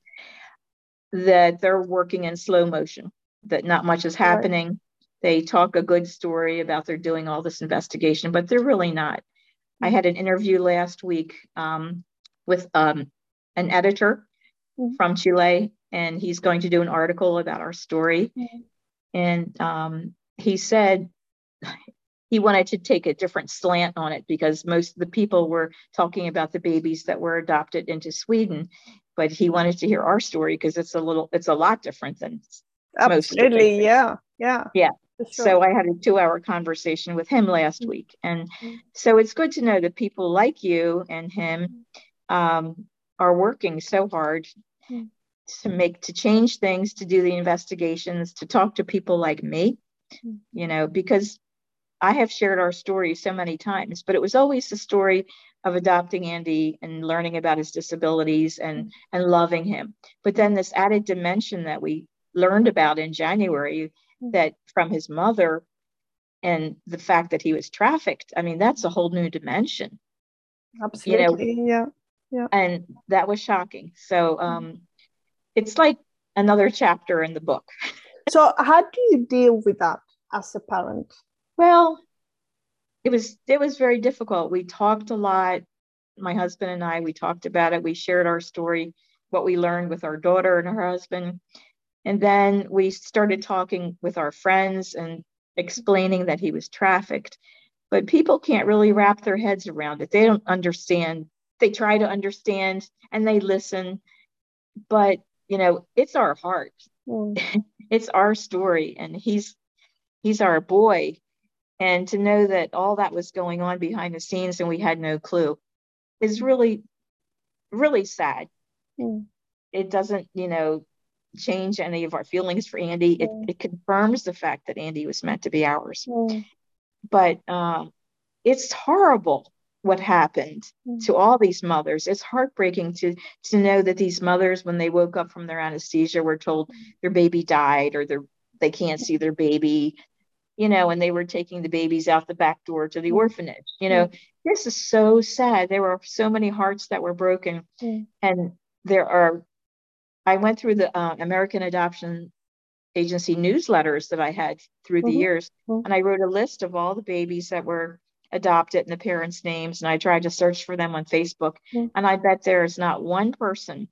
that they're working in slow motion, that not much is happening. They talk a good story about they're doing all this investigation, but they're really not. I had an interview last week um, with um, an editor mm-hmm. from Chile, and he's going to do an article about our story. Mm-hmm. And um, he said he wanted to take a different slant on it because most of the people were talking about the babies that were adopted into Sweden, but he wanted to hear our story because it's a little, it's a lot different than absolutely, yeah, yeah, yeah. Sure. So I had a two hour conversation with him last mm-hmm. week. And mm-hmm. so it's good to know that people like you and him um, are working so hard mm-hmm. to make, to change things, to do the investigations, to talk to people like me, you know, because I have shared our story so many times, but it was always the story of adopting Andy and learning about his disabilities and, mm-hmm. and loving him. But then this added dimension that we learned about in January that from his mother and the fact that he was trafficked i mean that's a whole new dimension. Absolutely you know? yeah yeah. And that was shocking. So um it's like another chapter in the book. So how do you deal with that as a parent well it was it was very difficult we talked a lot my husband and i we talked about it we shared our story what we learned with our daughter and her husband and then we started talking with our friends and explaining that he was trafficked. But people can't really wrap their heads around it. They don't understand. They try to understand and they listen. But, you know, it's our heart. Mm. it's our story. And he's he's our boy. And to know that all that was going on behind the scenes and we had no clue is really, really sad. Mm. It doesn't, you know, change any of our feelings for Andy. It, mm. it confirms the fact that Andy was meant to be ours. Mm. But um, it's horrible what happened to all these mothers. It's heartbreaking to to know that these mothers, when they woke up from their anesthesia, were told their baby died or their they can't see their baby. You know, and they were taking the babies out the back door to the orphanage. You know, this is so sad. There were so many hearts that were broken, and there are I went through the uh, American Adoption Agency newsletters that I had through the mm-hmm. years, mm-hmm. and I wrote a list of all the babies that were adopted and the parents' names, and I tried to search for them on Facebook. Mm-hmm. And I bet there is not one person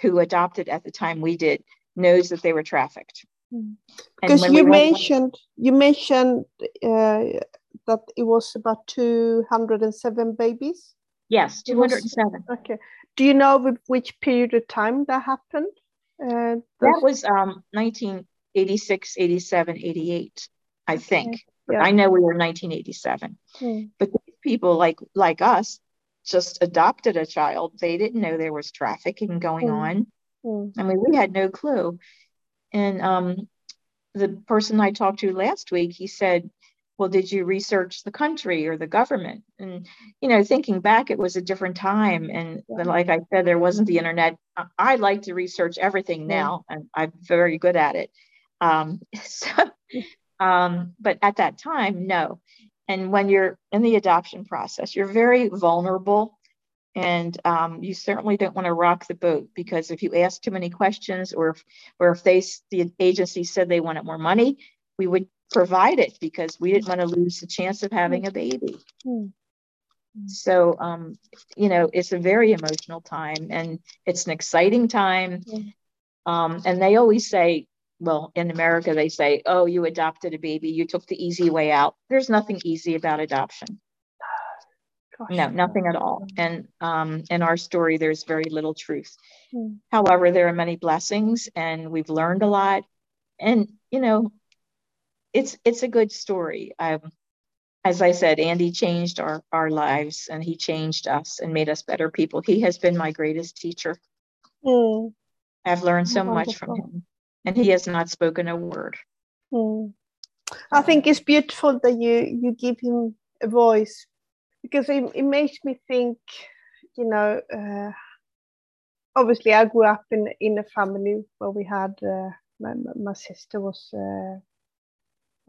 who adopted at the time we did knows that they were trafficked. Mm. Because you, we mentioned, you mentioned uh, that it was about 207 babies. Yes, 207. Was, okay. Do you know with which period of time that happened? Uh, that was um, 1986, 87, 88, I think. Yeah. I know we were 1987. Hmm. But people like like us just adopted a child. They didn't know there was trafficking going hmm. on. Hmm. I mean, we had no clue. And um, the person I talked to last week, he said, well, did you research the country or the government? And, you know, thinking back, it was a different time. And like I said, there wasn't the internet. I like to research everything now, and I'm very good at it. Um, so, um, but at that time, no. And when you're in the adoption process, you're very vulnerable and um, you certainly don't want to rock the boat because if you ask too many questions or if, or if they the agency said they wanted more money we would provide it because we didn't want to lose the chance of having a baby. So um, you know it's a very emotional time and it's an exciting time. Um, and they always say well in america they say oh you adopted a baby you took the easy way out. There's nothing easy about adoption Gosh. No, nothing at all. And um, in our story, there's very little truth. Hmm. However, there are many blessings, and we've learned a lot. And you know, it's it's a good story. Um, as I said, Andy changed our our lives, and he changed us and made us better people. He has been my greatest teacher. Hmm. I've learned so Wonderful. much from him, and he has not spoken a word. Hmm. I think it's beautiful that you you give him a voice because it, it makes me think, you know, uh, obviously I grew up in in a family where we had uh, my, my sister was uh,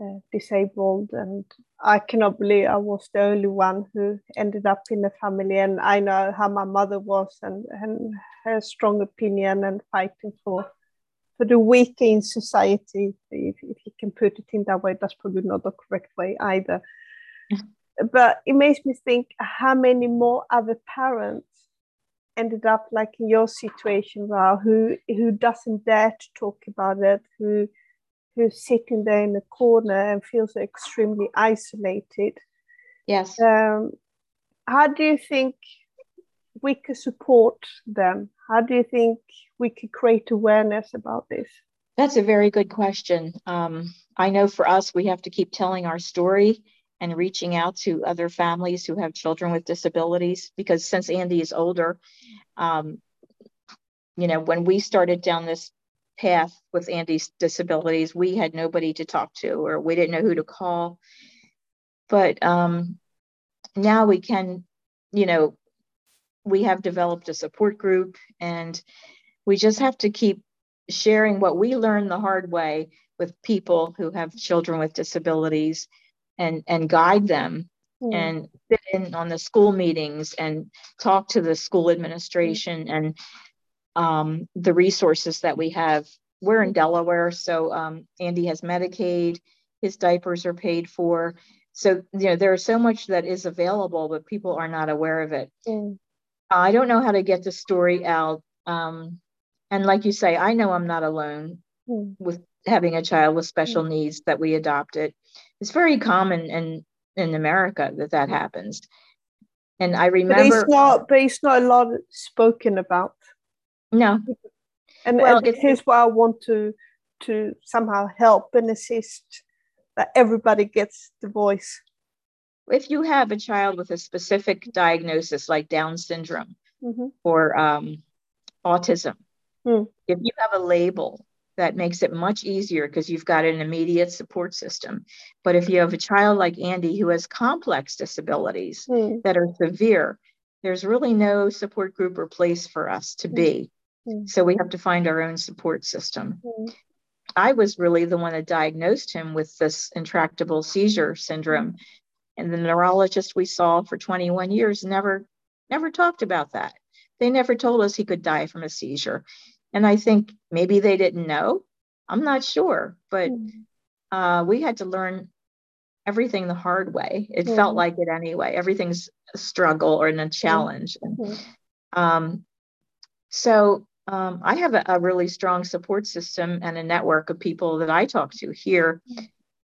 uh, disabled, and I cannot believe I was the only one who ended up in the family. And I know how my mother was, and and her strong opinion and fighting for for the weak in society. If, if you can put it in that way, that's probably not the correct way either but it makes me think how many more other parents ended up like in your situation wow who who doesn't dare to talk about it who who's sitting there in the corner and feels extremely isolated. Yes. Um, how do you think we could support them? How do you think we could create awareness about this? That's a very good question. Um, i know for us we have to keep telling our story and reaching out to other families who have children with disabilities because since Andy is older, um, you know, when we started down this path with Andy's disabilities, we had nobody to talk to or we didn't know who to call. But um, now we can, you know, we have developed a support group and we just have to keep sharing what we learned the hard way with people who have children with disabilities and and guide them mm. and sit in on the school meetings and talk to the school administration mm. and um, the resources that we have. We're in Delaware, so um, Andy has Medicaid. His diapers are paid for. So you know there's so much that is available, but people are not aware of it. Mm. I don't know how to get the story out. Um, and like you say, I know I'm not alone mm. with having a child with special mm. needs that we adopted it's very common in in America that that happens. And I remember, but it's not, but it's not a lot spoken about. No, and, well, and here's why I want to to somehow help and assist that everybody gets the voice. If you have a child with a specific diagnosis like Down syndrome mm-hmm. or um, autism, mm. if you have a label that makes it much easier because you've got an immediate support system. But if you have a child like Andy who has complex disabilities mm. that are severe, there's really no support group or place for us to be. Mm. So we have to find our own support system. Mm. I was really the one that diagnosed him with this intractable seizure syndrome. And the neurologist we saw for 21 years never never talked about that. They never told us he could die from a seizure. And I think maybe they didn't know. I'm not sure, but hmm. uh, we had to learn everything the hard way. It mm. felt like it anyway. Everything's a struggle or in a hmm. challenge. Mm. um, so um, I have a, a, really strong support system and a network of people that I talk to here. Hmm.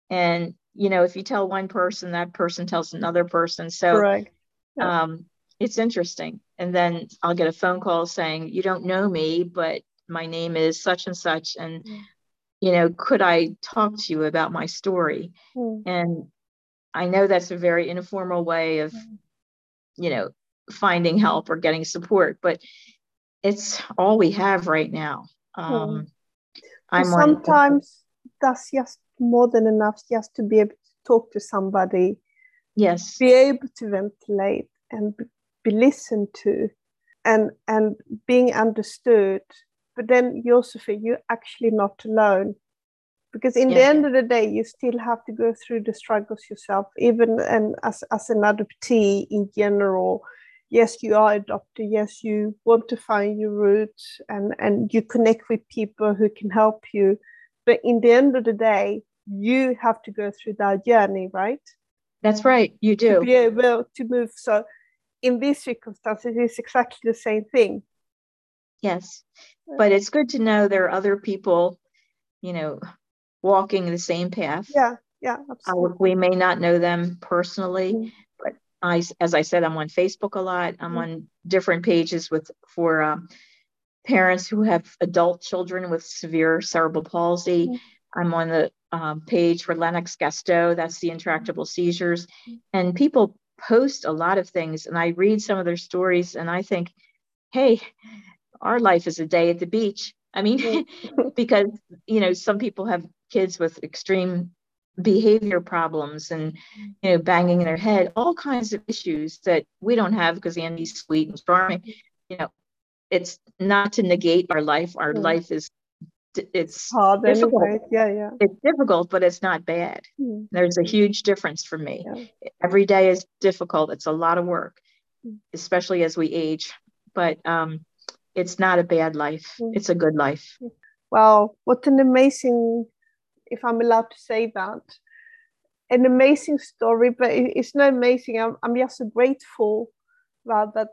And you know, if you tell one person, that person tells another person. So right. yeah. um, it's interesting. And then I'll get a phone call saying, "You don't know me, but my name is such and such and mm. you know could i talk to you about my story mm. and i know that's a very informal way of mm. you know finding help or getting support but it's all we have right now um i'm sometimes that's just more than enough just to be able to talk to somebody yes be able to ventilate and be listened to and and being understood but then Josephine, you're actually not alone. Because in yeah, the end of the day you still have to go through the struggles yourself even and as, as an adoptee in general. Yes you are adopted yes you want to find your roots and and you connect with people who can help you. But in the end of the day you have to go through that journey right? That's right. You do. to be able to move. So in these circumstances it's exactly the same thing. Yes but it's good to know there are other people you know walking the same path yeah yeah absolutely. we may not know them personally mm-hmm. but i as i said i'm on facebook a lot i'm mm-hmm. on different pages with for um, parents who have adult children with severe cerebral palsy mm-hmm. i'm on the um, page for lennox-gastaut that's the intractable seizures mm-hmm. and people post a lot of things and I read some of their stories and I think, hey, our life is a day at the beach. I mean, because, you know, some people have kids with extreme behavior problems and, you know, banging in their head, all kinds of issues that we don't have because Andy's sweet and charming. You know, it's not to negate our life. Our life is it's hard difficult. Anyway. Yeah, yeah. It's difficult, but it's not bad. Mm. There's a huge difference for me. Yeah. Every day is difficult. It's a lot of work, mm. especially as we age. But um, it's not a bad life. Mm. It's a good life. Well, what an amazing, if I'm allowed to say that, an amazing story. But it's not amazing. I'm, I'm just so grateful that that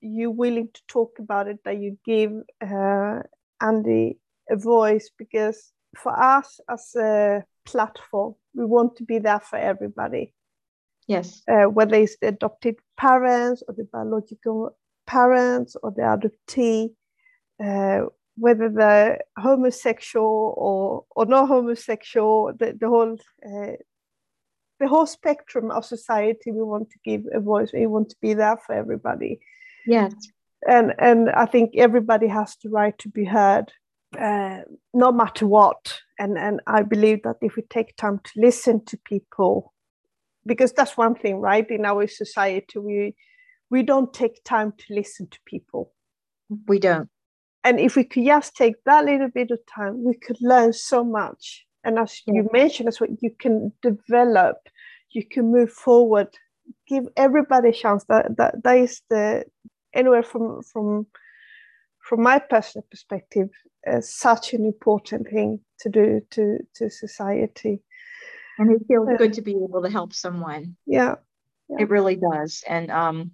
you're willing to talk about it. That you give uh, Andy a voice because for us as a platform, we want to be there for everybody. Yes. Uh, whether it's the adopted parents or the biological parents or the adoptee, uh, whether they're homosexual or, or not homosexual, the, the whole uh, the whole spectrum of society, we want to give a voice. We want to be there for everybody. Yes. And and I think everybody has the right to be heard uh, no matter what. And, and I believe that if we take time to listen to people, because that's one thing, right? In our society, we we don't take time to listen to people. We don't. And if we could just take that little bit of time, we could learn so much. And as yeah. you mentioned, that's what you can develop, you can move forward, give everybody a chance. That that, that is the anywhere from from from my personal perspective, uh, such an important thing to do to to society. And it feels uh, good to be able to help someone. Yeah, yeah. it really does. And um,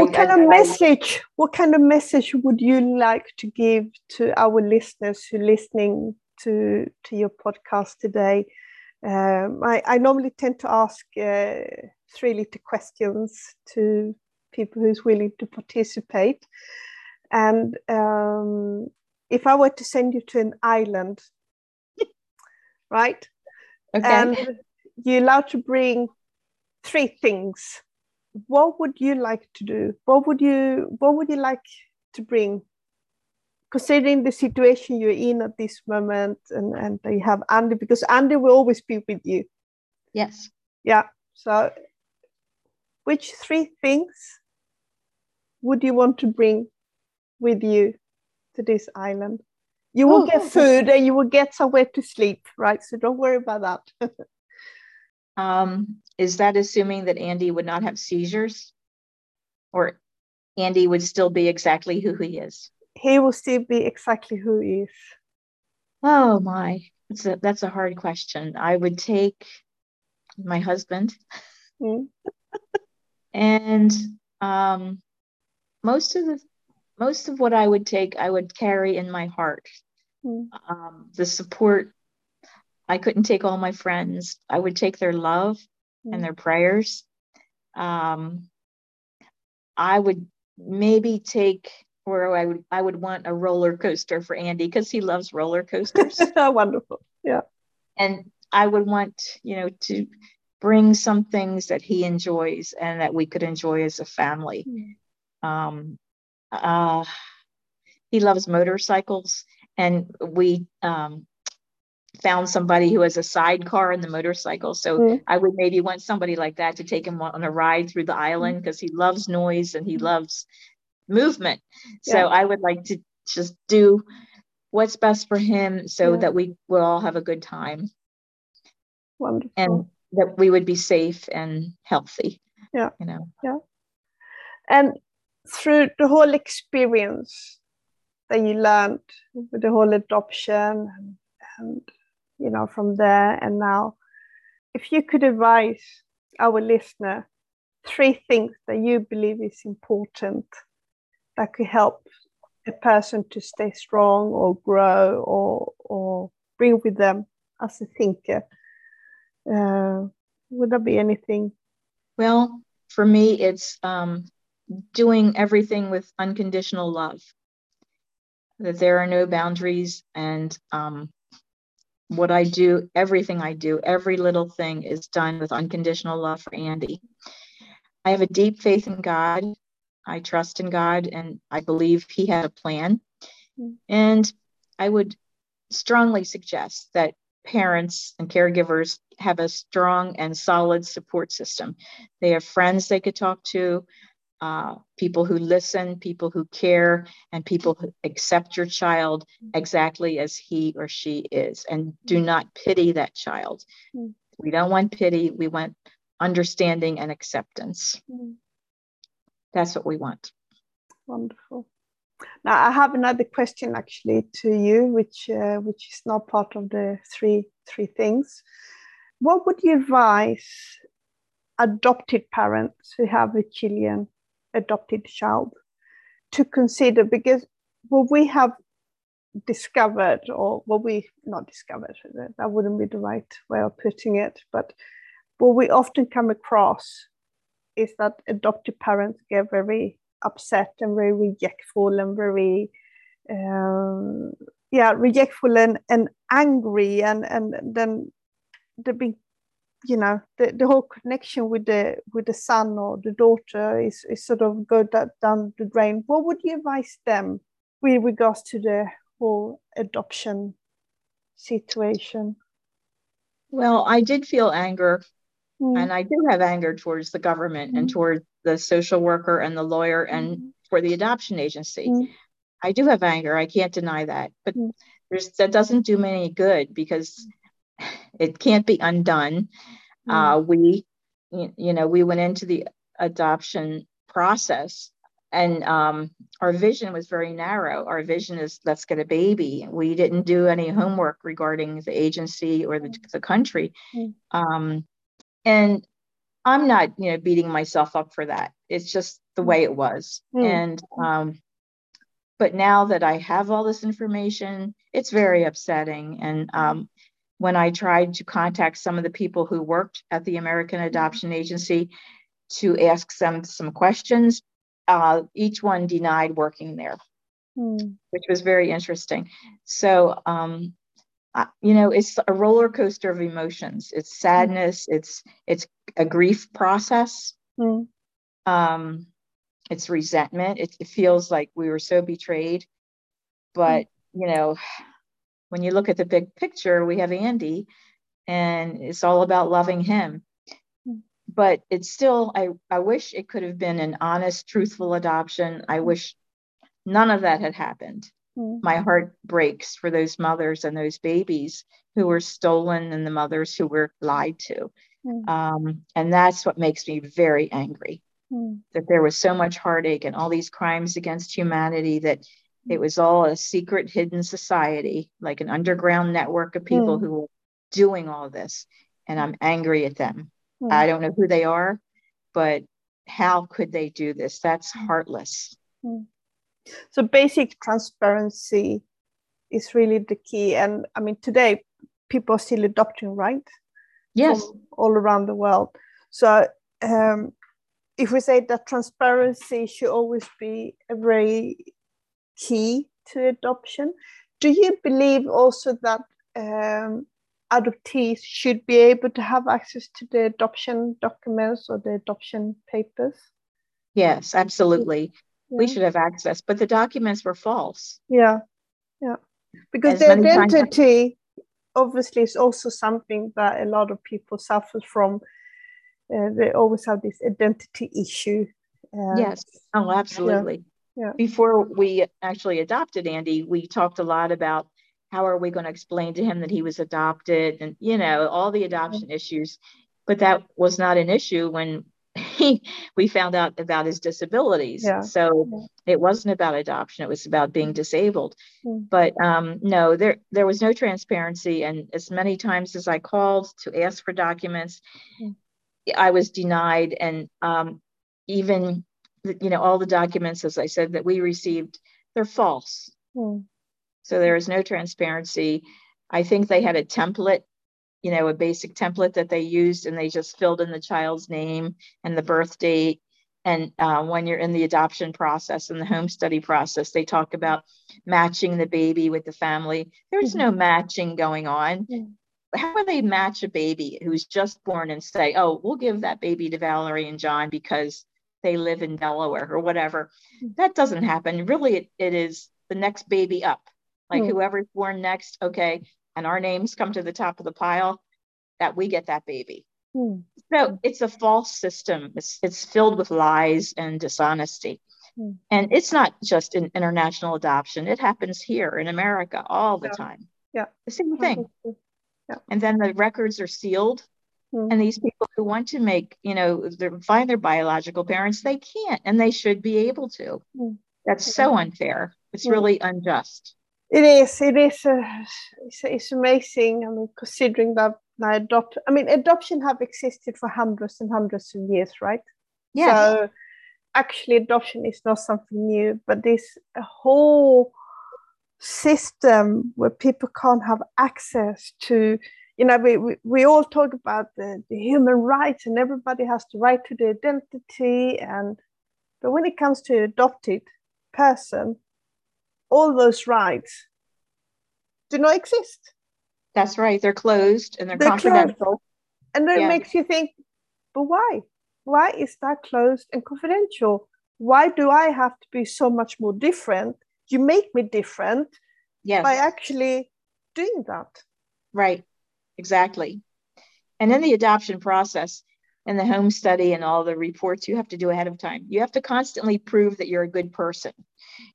what I, kind I, of message? What kind of message would you like to give to our listeners who are listening to to your podcast today? Um, I, I normally tend to ask uh, three little questions to people who's willing to participate. And um, if I were to send you to an island, right? Okay. And you're allowed to bring three things. What would you like to do? What would you What would you like to bring? Considering the situation you're in at this moment, and and you have Andy, because Andy will always be with you. Yes. Yeah. So, which three things would you want to bring with you to this island. You will oh, get food and you will get somewhere to sleep, right? So don't worry about that. um, is that assuming that Andy would not have seizures? Or Andy would still be exactly who he is? He will still be exactly who he is. Oh my, that's a, that's a hard question. I would take my husband. Mm. and um, most of the most of what I would take, I would carry in my heart. Mm. Um, the support, I couldn't take all my friends. I would take their love mm. and their prayers. Um, I would maybe take or I would I would want a roller coaster for Andy because he loves roller coasters. Wonderful. Yeah. And I would want, you know, to bring some things that he enjoys and that we could enjoy as a family. Mm. Um, uh, he loves motorcycles, and we um, found somebody who has a sidecar in the motorcycle. So mm. I would maybe want somebody like that to take him on a ride through the island because he loves noise and he loves movement. So yeah. I would like to just do what's best for him so yeah. that we will all have a good time. Wonderful. And that we would be safe and healthy. Yeah. You know. Yeah. And through the whole experience that you learned with the whole adoption and, and you know from there. And now if you could advise our listener three things that you believe is important that could help a person to stay strong or grow or or bring with them as a thinker uh, would there be anything? Well for me it's um, doing everything with unconditional love. That there are no boundaries and um, what i do everything i do every little thing is done with unconditional love for andy i have a deep faith in god I trust in God and I believe He had a plan. And I would strongly suggest that parents and caregivers have a strong and solid support system. They have friends they could talk to, uh, people who listen, people who care, and people who accept your child exactly as he or she is. And do mm-hmm. not pity that child. Mm-hmm. We don't want pity, we want understanding and acceptance. Mm-hmm. That's what we want. Wonderful. Now I have another question actually to you, which uh, which is not part of the three three things. What would you advise adopted parents who have a Chilean adopted child to consider? Because what we have discovered, or what we not discovered, that wouldn't be the right way of putting it, but what we often come across is that adoptive parents get very upset and very rejectful and very um, yeah rejectful and, and angry and and then the big you know the, the whole connection with the with the son or the daughter is, is sort of go that down the drain what would you advise them with regards to the whole adoption situation well i did feel anger Mm. And I do have anger towards the government mm. and towards the social worker and the lawyer and mm. for the adoption agency. Mm. I do have anger. I can't deny that. But mm. there's that doesn't do me any good because it can't be undone. Mm. Uh, we, you know, we went into the adoption process and um, our vision was very narrow. Our vision is let's get a baby. We didn't do any homework regarding the agency or the, the country. Um, and i'm not you know beating myself up for that it's just the way it was mm. and um but now that i have all this information it's very upsetting and um when i tried to contact some of the people who worked at the american adoption agency to ask them some questions uh, each one denied working there mm. which was very interesting so um, you know it's a roller coaster of emotions it's mm. sadness mm. it's it's a grief process mm. um it's resentment it, it, feels like we were so betrayed but mm. you know when you look at the big picture we have andy and it's all about loving him mm. but it's still i i wish it could have been an honest truthful adoption i mm. wish none of that had happened Mm. My heart breaks for those mothers and those babies who were stolen and the mothers who were lied to. Mm. Um, and that's what makes me very angry mm. that there was so much heartache and all these crimes against humanity that it was all a secret hidden society, like an underground network of people mm. who were doing all this. And I'm angry at them. Mm. I don't know who they are, but how could they do this? That's heartless. Mm. So basic transparency is really the key. And I mean, today people are still adopting, right? Yes. From all around the world. So um, if we say that transparency should always be a very key to adoption. Do you believe also that um, adoptees should be able to have access to the adoption documents or the adoption papers? Yes, absolutely. Yeah. We should have access, but the documents were false. Yeah, yeah. Because As the identity obviously is also something that a lot of people suffer from. Uh, they always have this identity issue. Uh, yes. Oh, absolutely. Yeah. Yeah. Before we actually adopted Andy, we talked a lot about how are we going to explain to him that he was adopted and you know all the adoption issues but that was not an issue when he we found out about his disabilities yeah. so yeah. it wasn't about adoption it was about being disabled mm. but um, no there there was no transparency and as many times as i called to ask for documents mm. i was denied and um, even you know all the documents as i said that we received they're false mm. So there is no transparency. I think they had a template, you know, a basic template that they used, and they just filled in the child's name and the birth date. And uh, when you're in the adoption process and the home study process, they talk about matching the baby with the family. There's mm-hmm. no matching going on. Mm-hmm. How would they match a baby who's just born and say, oh, we'll give that baby to Valerie and John because they live in Delaware or whatever? Mm-hmm. That doesn't happen. Really, it, it is the next baby up like mm. whoever's born next, okay, and our names come to the top of the pile, that we get that baby. Mm. So it's a false system. It's, it's filled with lies and dishonesty. Mm. And it's not just in international adoption, it happens here in America all the yeah. time. Yeah. The same thing. Yeah. And then the records are sealed. Mm. And these people who want to make, you know, find their biological parents, they can't and they should be able to. Mm. That's so unfair. It's really unjust. It is. It is. Uh, it's, it's amazing. I mean, considering that I adopt. I mean, adoption have existed for hundreds and hundreds of years, right? Yeah. So actually, adoption is not something new, but this whole system where people can't have access to you know we, we, we all talk about the, the human rights and everybody has the right to the identity and but when it comes to adopted person all those rights do not exist. That's right. They're closed and they're, they're confidential. Closed. And then yeah. it makes you think, but why? Why is that closed and confidential? Why do I have to be so much more different? You make me different yes. by actually doing that. Right. Exactly. And in the adoption process, and the home study and all the reports you have to do ahead of time. You have to constantly prove that you're a good person,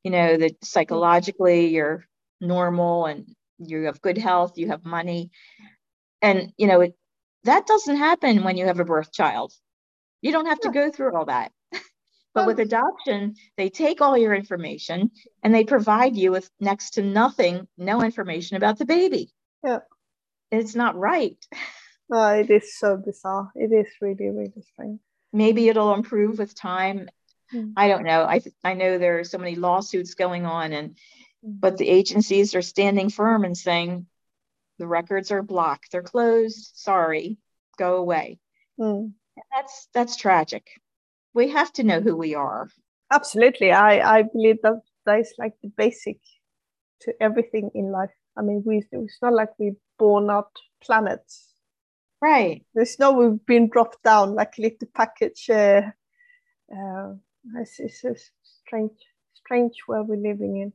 you know, that psychologically you're normal and you have good health, you have money. And, you know, it, that doesn't happen when you have a birth child. You don't have to go through all that. But with adoption, they take all your information and they provide you with next to nothing, no information about the baby. Yeah. It's not right. Oh, it is so bizarre. It is really, really strange. Maybe it'll improve with time. Mm. I don't know. I th- I know there are so many lawsuits going on, and mm. but the agencies are standing firm and saying the records are blocked. They're closed. Sorry, go away. Mm. That's that's tragic. We have to know who we are. Absolutely, I I believe that that is like the basic to everything in life. I mean, we it's not like we born out planets Right. There's no we've been dropped down like a little package. Uh, uh, it's, it's a strange, strange world we're living in.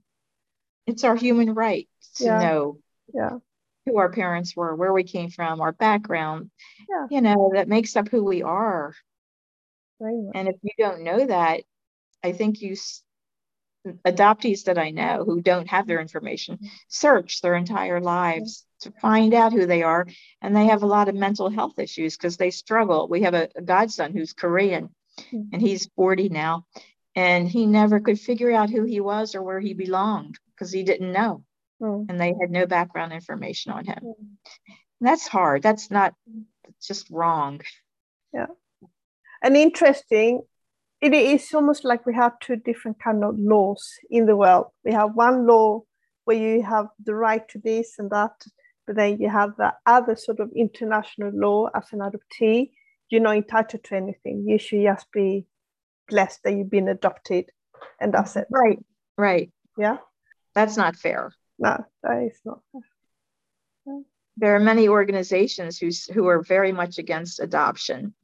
It's our human right to yeah. know yeah. who our parents were, where we came from, our background. Yeah. You know, that makes up who we are. Right. And if you don't know that, I think you adoptees that I know who don't have their information mm-hmm. search their entire lives to find out who they are. And they have a lot of mental health issues because they struggle. We have a, a godson who's Korean mm-hmm. and he's 40 now. And he never could figure out who he was or where he belonged because he didn't know. Mm. And they had no background information on him. Mm. That's hard. That's not just wrong. Yeah. And interesting, it is almost like we have two different kind of laws in the world. We have one law where you have the right to this and that but then you have the other sort of international law as an adoptee. You're not entitled to anything. You should just be blessed that you've been adopted, and that's it. Right, right. Yeah. That's not fair. No, that is not fair. There are many organizations who, who are very much against adoption.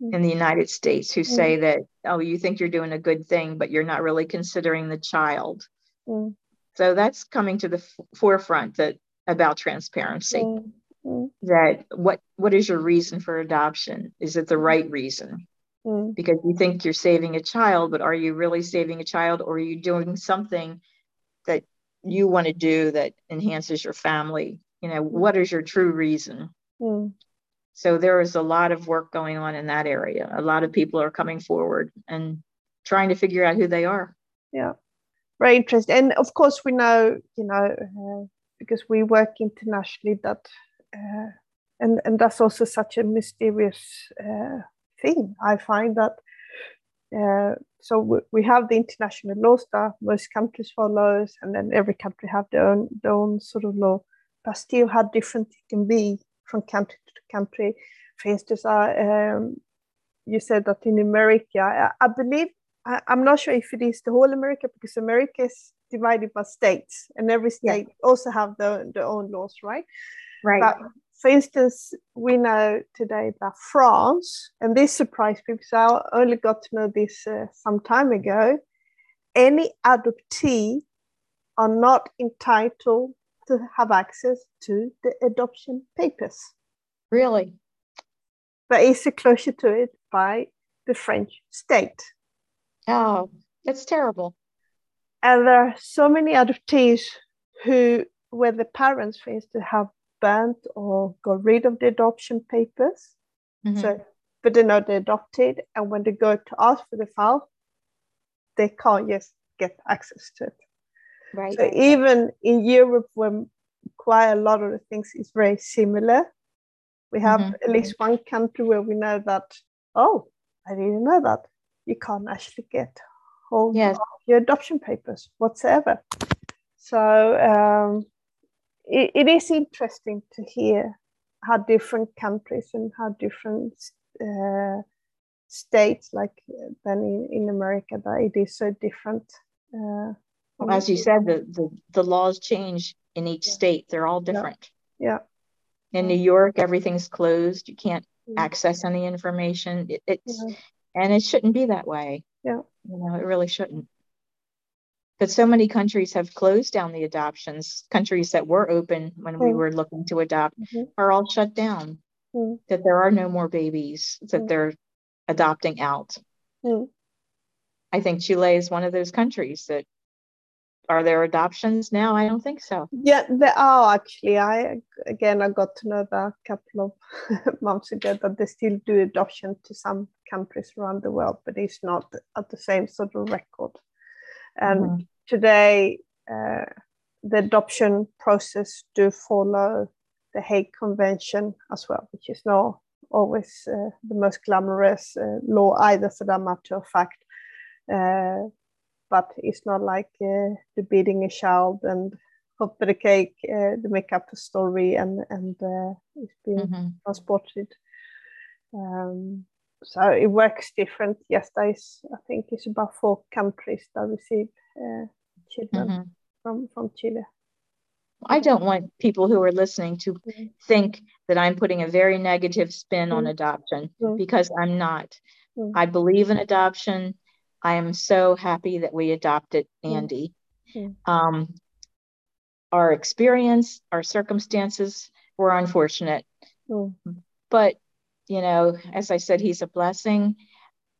In the United States who mm. say that, oh, you think you're doing a good thing, but you're not really considering the child. Mm. So that's coming to the f- forefront that about transparency. Mm. Mm. That what what is your reason for adoption? Is it the right reason? Mm. Because you think you're saving a child, but are you really saving a child, or are you doing something that you want to do that enhances your family? You know, what is your true reason? So there is a lot of work going on in that area. A lot of people are coming forward and trying to figure out who they are. Yeah, very interesting. And of course, we know, you know, uh, because we work internationally, that uh, and and that's also such a mysterious uh, thing. I find that. Uh, so we have the international laws that most countries follow, and then every country have their own their own sort of law but still how different it can be from country to country. For instance, um, you said that in America, I, I believe, I, am not sure if it is the whole America because America is divided by states and every state yeah. also have their, their own laws, right? Right. But for instance, we know today that France, and this surprised me because I only got to know this uh, some time ago, any adoptee are not entitled to have access to the adoption papers. Really? But it's a closure to it by the French state. Oh, that's terrible. And there are so many adoptees who, where the parents, for instance, have burnt or got rid of the adoption papers. Mm-hmm. So, but they know they're adopted, and when they go to ask for the file, they can't just get access to it. Right. So even in Europe, when quite a lot of the things is very similar, we have mm-hmm. at least one country where we know that. Oh, I didn't know that you can't actually get hold yes. of your adoption papers whatsoever. So um, it, it is interesting to hear how different countries and how different uh, states, like then in, in America, that it is so different. Uh, well, as you said, the, the, the laws change in each state. They're all different. Yeah. yeah. In New York, everything's closed. You can't yeah. access any information. It, it's and it shouldn't be that way. Yeah. You know, it really shouldn't. But so many countries have closed down the adoptions. Countries that were open when mm. we were looking to adopt mm-hmm. are all shut down. Mm. That there are no more babies that mm. they're adopting out. Mm. I think Chile is one of those countries that are there adoptions now? I don't think so. Yeah, there are actually. I again, I got to know that a couple of months ago that they still do adoption to some countries around the world, but it's not at the same sort of record. And mm-hmm. today, uh, the adoption process do follow the Hague Convention as well, which is not always uh, the most glamorous uh, law either, for that matter of fact. But it's not like uh, the beating a child and hope for the cake uh, they make up a story and and uh, it's being mm-hmm. transported um, so it works different yes there is i think it's about four countries that receive uh, children mm-hmm. from from chile I don't want people who are listening to mm-hmm. think that I'm putting a very negative spin on mm-hmm. adoption mm-hmm. because I'm not. I believe in adoption. I am so happy that we adopted Andy. Mm-hmm. Um, our experience, our circumstances were unfortunate. Mm-hmm. But, you know, as I said, he's a blessing.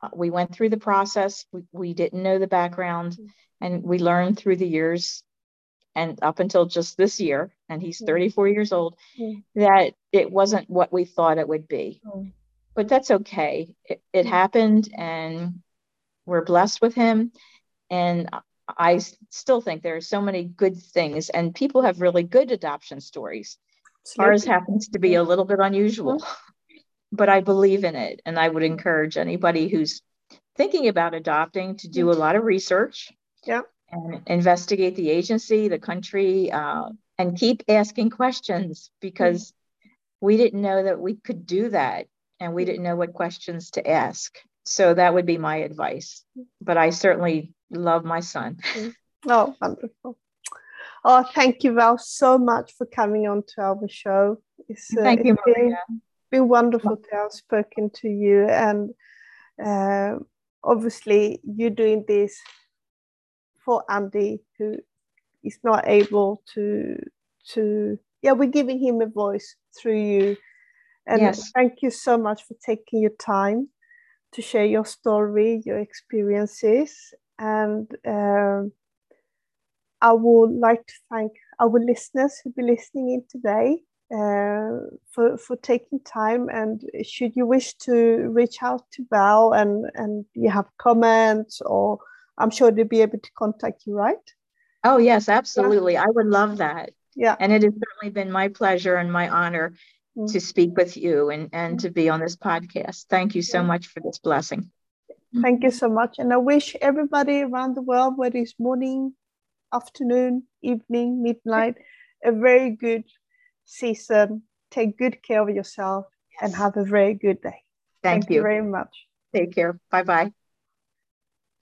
Uh, we went through the process, we, we didn't know the background, mm-hmm. and we learned through the years and up until just this year, and he's 34 years old, that it wasn't what we thought it would be. But that's okay. It, it happened, and we're blessed with him. And I still think there are so many good things, and people have really good adoption stories. Absolutely. Ours happens to be a little bit unusual, but I believe in it. And I would encourage anybody who's thinking about adopting to do a lot of research. Yeah. And investigate the agency, the country, uh, and keep asking questions because we didn't know that we could do that and we didn't know what questions to ask so that would be my advice but i certainly love my son Oh, wonderful. Oh, thank you, Val, so much for coming on to our show. It's, uh, thank you, Maria. Been, been wonderful to have spoken to you. And uh, obviously, you're doing this for Andy, who is not able to, to yeah, we're giving him a voice through you. And yes. thank you so much for taking your time to share your story, your experiences. And um, I would like to thank our listeners who be listening in today uh, for, for taking time. And should you wish to reach out to Val and, and you have comments, or I'm sure they'll be able to contact you, right? Oh, yes, absolutely. Yeah. I would love that. Yeah. And it has certainly been my pleasure and my honor. Mm-hmm. to speak with you and, and to be on this mm-hmm. podcast. Thank you so much for this blessing. Thank you so much. And I wish everybody around the world, whether it's morning, afternoon, evening, midnight, a very good season. Take good care of yourself yes. and have a very good day. Thank, Thank you. you very much. Take care. Bye bye.